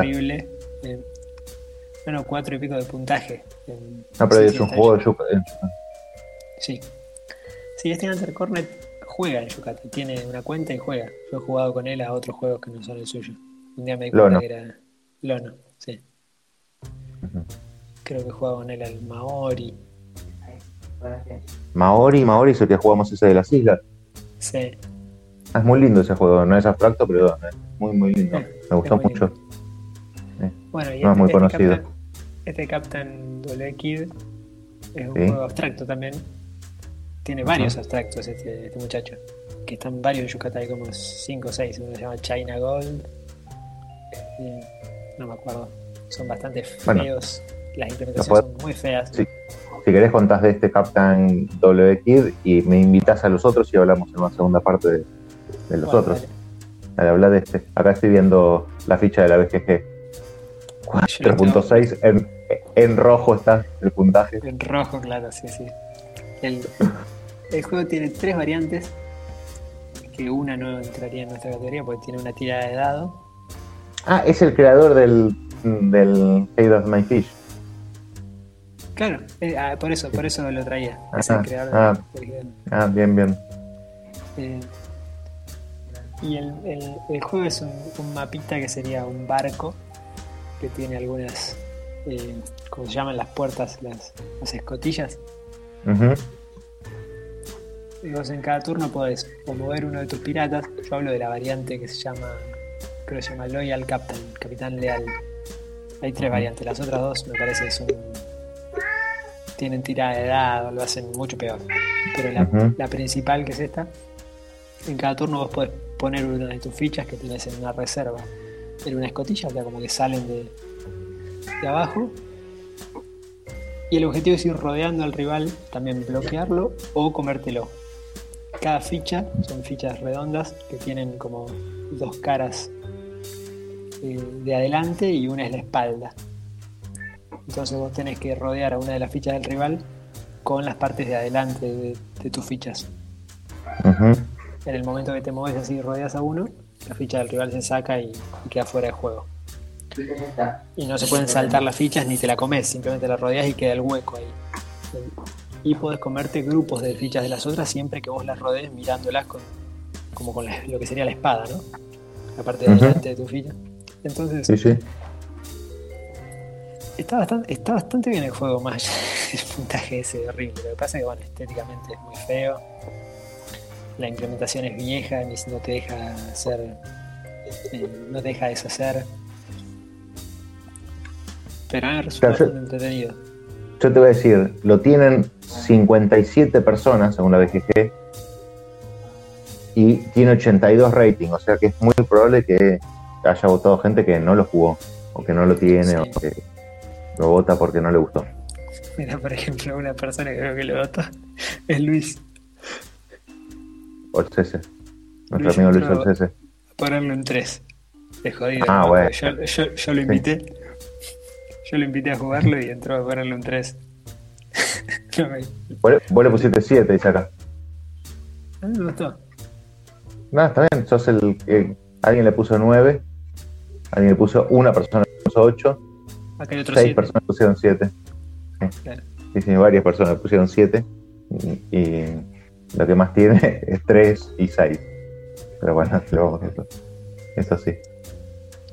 horrible. Eh, bueno, cuatro y pico de puntaje. en-
No, pero es un juego de Yucata.
Sí. Sí, este Hunter Cornet juega en Yucata, tiene una cuenta y juega. Yo he jugado con él a otros juegos que no son el suyo. Un día me di cuenta
Lono.
que era Lono, sí. Creo que jugaba con él al Maori.
Maori, Maori es el que jugamos ese de las islas.
Sí.
Ah, es muy lindo ese juego. No es abstracto, pero es muy, muy lindo. Me gustó mucho.
Bueno, y
No es muy
este,
conocido.
Captain, este Captain W Kid es un
Sí.
juego abstracto también. Tiene varios abstractos este, este muchacho. Que están varios en Yucatán, hay como 5 o 6. Uno se llama China Gold. Eh, no me acuerdo. Son bastante
Bueno.
feos. Las implementaciones son muy feas.
Sí. Si querés contás de este Captain W Kid y me invitas a los otros y hablamos en una segunda parte de, de los
Bueno,
otros.
dale.
Dale, habla de este. Acá estoy viendo la ficha de la BGG.
Yo lo tengo
3.6 en, en rojo está el puntaje.
En rojo, claro, sí, sí. El, el juego tiene tres variantes. Que una no entraría en nuestra categoría porque tiene una tirada de dado.
Ah, es el creador del, del Fate of My Fish.
Claro, eh, ah, por eso, por eso lo traía. Es
Ah,
el creador
ah.
del
Ah, bien, bien.
eh, y el, el- el juego es un, un mapita que sería un barco que tiene algunas, eh, ¿cómo se llaman las puertas? Las, las escotillas.
Ujú.
Y vos en cada turno podés o mover uno de tus piratas. Yo hablo de la variante que se llama, creo que se llama Loyal Captain, Capitán Leal. Hay tres variantes, las otras dos me parece son. Tienen tirada de dado, lo hacen mucho peor. Pero la, principal, que es esta, en cada turno vos podés poner una de tus fichas que tenés en una reserva en una escotilla, o sea, como que salen de, de abajo. Y el objetivo es ir rodeando al rival, también bloquearlo o comértelo. Cada ficha son fichas redondas que tienen como dos caras eh, de adelante y una es la espalda. Entonces vos tenés que rodear a una de las fichas del rival con las partes de adelante de, de tus fichas. En el momento que te mueves así y rodeas a uno, la ficha del rival se saca y, y queda fuera de juego. Y no se pueden saltar las fichas ni te la comes, simplemente la rodeas y queda el hueco ahí. Y podés comerte grupos de fichas de las otras siempre que vos las rodees mirándolas con, como con la- lo que sería la espada, ¿no? La parte de delante de tu ficha. Entonces,
Sí, sí.
Está bastante, está bastante bien el juego, más del puntaje ese horrible. Lo que pasa es que, bueno, estéticamente es muy feo. La implementación es vieja, no te deja hacer. eh, no te deja deshacer. Pero a mí me resulta
Claro, yo-
entretenido.
Yo te voy a decir, lo tienen 57 personas según la BGG y tiene 82 rating, o sea que es muy probable que haya votado gente que no lo jugó o que no lo tiene
Sí.
o que lo vota porque no le gustó.
Mira, por ejemplo, una persona que creo que lo votó es Luis.
Olcese. Nuestro
Luis
amigo Luis Olcese.
Ponerlo en 3. Es jodido.
Ah,
¿no?
bueno.
Yo, yo- yo lo invité. Yo lo invité a jugarlo y entró a ponerle un 3. no, me,
Vos, le- pusiste 7, dice acá.
a mí me gustó.
No, está bien, sos el que. Alguien le puso 9, alguien le puso. Una persona le puso 8,
Acá hay otro
6
7.
personas pusieron 7.
Claro.
Sí, sí, varias personas pusieron 7. Y, y lo que más tiene es 3 y 6. Pero bueno, lo- eso, eso sí.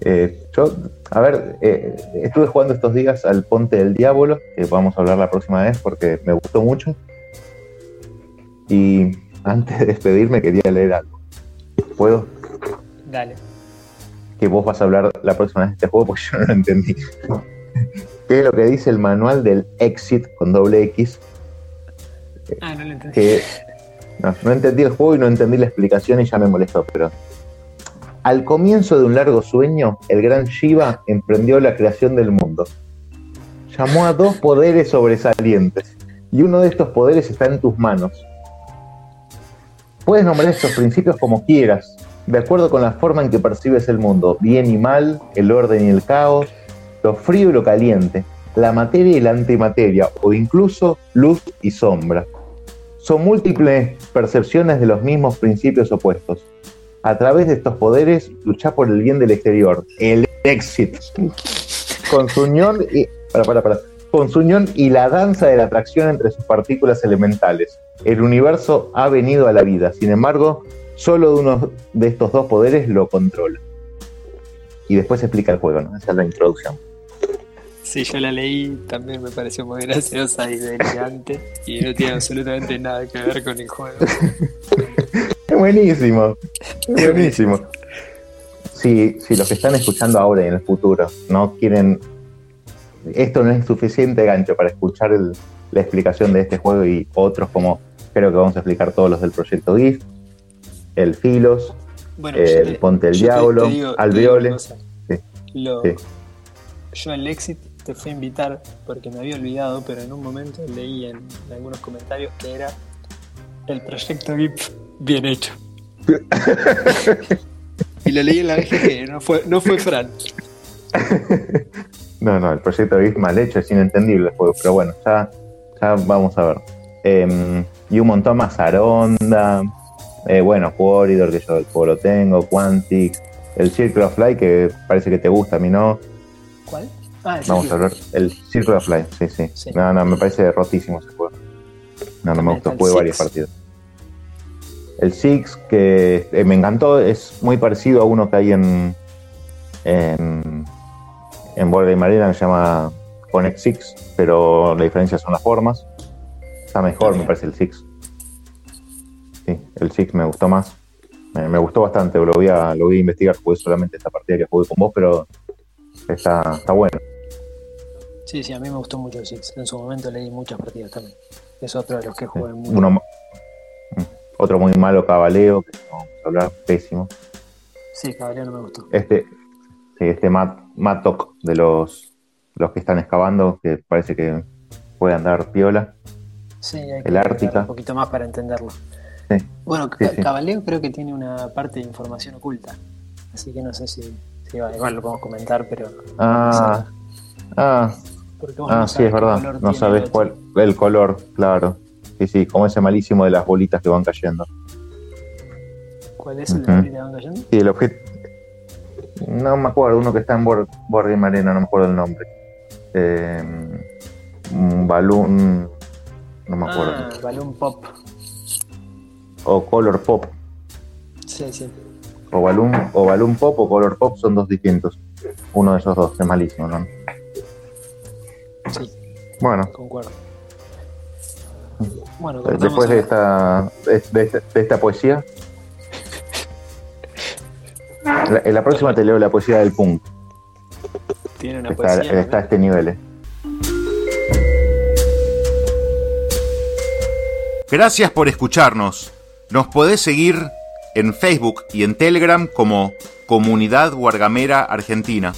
Eh, yo, a ver, eh, estuve jugando estos días al Ponte del Diablo, que vamos a hablar la próxima vez porque me gustó mucho. Y antes de despedirme quería leer algo. ¿Puedo?
Dale.
Que vos vas a hablar la próxima vez de este juego porque yo no lo entendí. ¿Qué es lo que dice el manual del Exit con doble X?
Ah, no lo entendí.
Que no, no entendí el juego y no entendí la explicación y ya me molestó, pero al comienzo de un largo sueño, el gran Shiva emprendió la creación del mundo. Llamó a dos poderes sobresalientes y uno de estos poderes está en tus manos. Puedes nombrar estos principios como quieras, de acuerdo con la forma en que percibes el mundo, bien y mal, el orden y el caos, lo frío y lo caliente, la materia y la antimateria, o incluso luz y sombra. Son múltiples percepciones de los mismos principios opuestos. A través de estos poderes, lucha por el bien del exterior, el éxito. Con su unión y, con su unión y la danza de la atracción entre sus partículas elementales. El universo ha venido a la vida, sin embargo, solo uno de estos dos poderes lo controla. Y después se explica el juego, ¿no? Esa es la introducción.
Sí, yo la leí, también me pareció muy graciosa y delirante. Y no tiene absolutamente nada que ver con el juego.
Es buenísimo. Es buenísimo. Si, si los que están escuchando ahora y en el futuro no quieren. Esto no es suficiente gancho para escuchar el- la explicación de este juego y otros, como creo que vamos a explicar todos los del proyecto GIF, el Filos,
Bueno,
El
te-
Ponte
te-
Diablo, Alveole. Sí, sí.
Yo al Exit te fui a invitar porque me había olvidado, pero en un momento leí en, en algunos comentarios que era el proyecto VIP bien hecho. y lo leí en la BGG, no fue, no fue Fran.
No, no, el proyecto GIF mal hecho es inentendible el pero bueno, ya, ya vamos a ver. Em, y un montón más Aronda, eh, bueno, Corridor, que yo el juego lo tengo, Quantic, el Circle of Light, que parece que te gusta, a mí no.
¿Cuál? Ah, el
Vamos a hablar. El Circle of Light, sí, sí,
Sí.
No, no, me parece rotísimo ese juego. No, no me gustó, jugué varios partidos. El Six, que eh, me encantó, es muy parecido a uno que hay en. en. en Board Game Arena, que se llama Connect Six, pero la diferencia son las formas. Está mejor, me parece, el Six. Sí, el Six me gustó más. Me, me gustó bastante, lo voy, a, lo voy a investigar, jugué solamente esta partida que jugué con vos, pero está, está bueno.
Sí, sí, a mí me gustó mucho el Six. En su momento leí muchas partidas también. Es otro de los que jugué mucho.
Uno, mm, otro muy malo, Cabaleo, que vamos a hablar, pésimo.
Sí, Caballero no me gustó.
Este, sí, este Mat, Matok de los, los que están excavando, que parece que puede andar piola.
Sí, hay
El
que
Ártica.
ver un poquito más para entenderlo.
Sí.
Bueno,
Sí,
Ca-
sí.
Cabaleo creo que tiene una parte de información oculta. Así que no sé si, va- igual lo podemos comentar, pero.
Ah, ah,
vos
ah
no
sí, es verdad. No sabes cuál, el color, claro. Sí, sí, como ese malísimo de las bolitas que van cayendo.
¿Cuál es el de ahorita van cayendo?
Sí, el objeto. No me acuerdo, uno que está en Board Game Arena, no me acuerdo el nombre. Eh, un balloon. No me acuerdo.
Ah, Balloon Pop.
O Color Pop.
Sí, sí.
O Balloon, o Balloon Pop o Color Pop son dos distintos. Uno de esos dos, es malísimo, ¿no?
Sí,
Bueno,
concuerdo. Bueno,
eh, después de esta, de, de esta, de esta poesía. la- en la próxima te leo la poesía del punk.
Tiene una
Está,
poesía.
está a este nivel. eh.
Gracias por escucharnos. Nos podés seguir en Facebook y en Telegram como Comunidad Guargamera Argentina.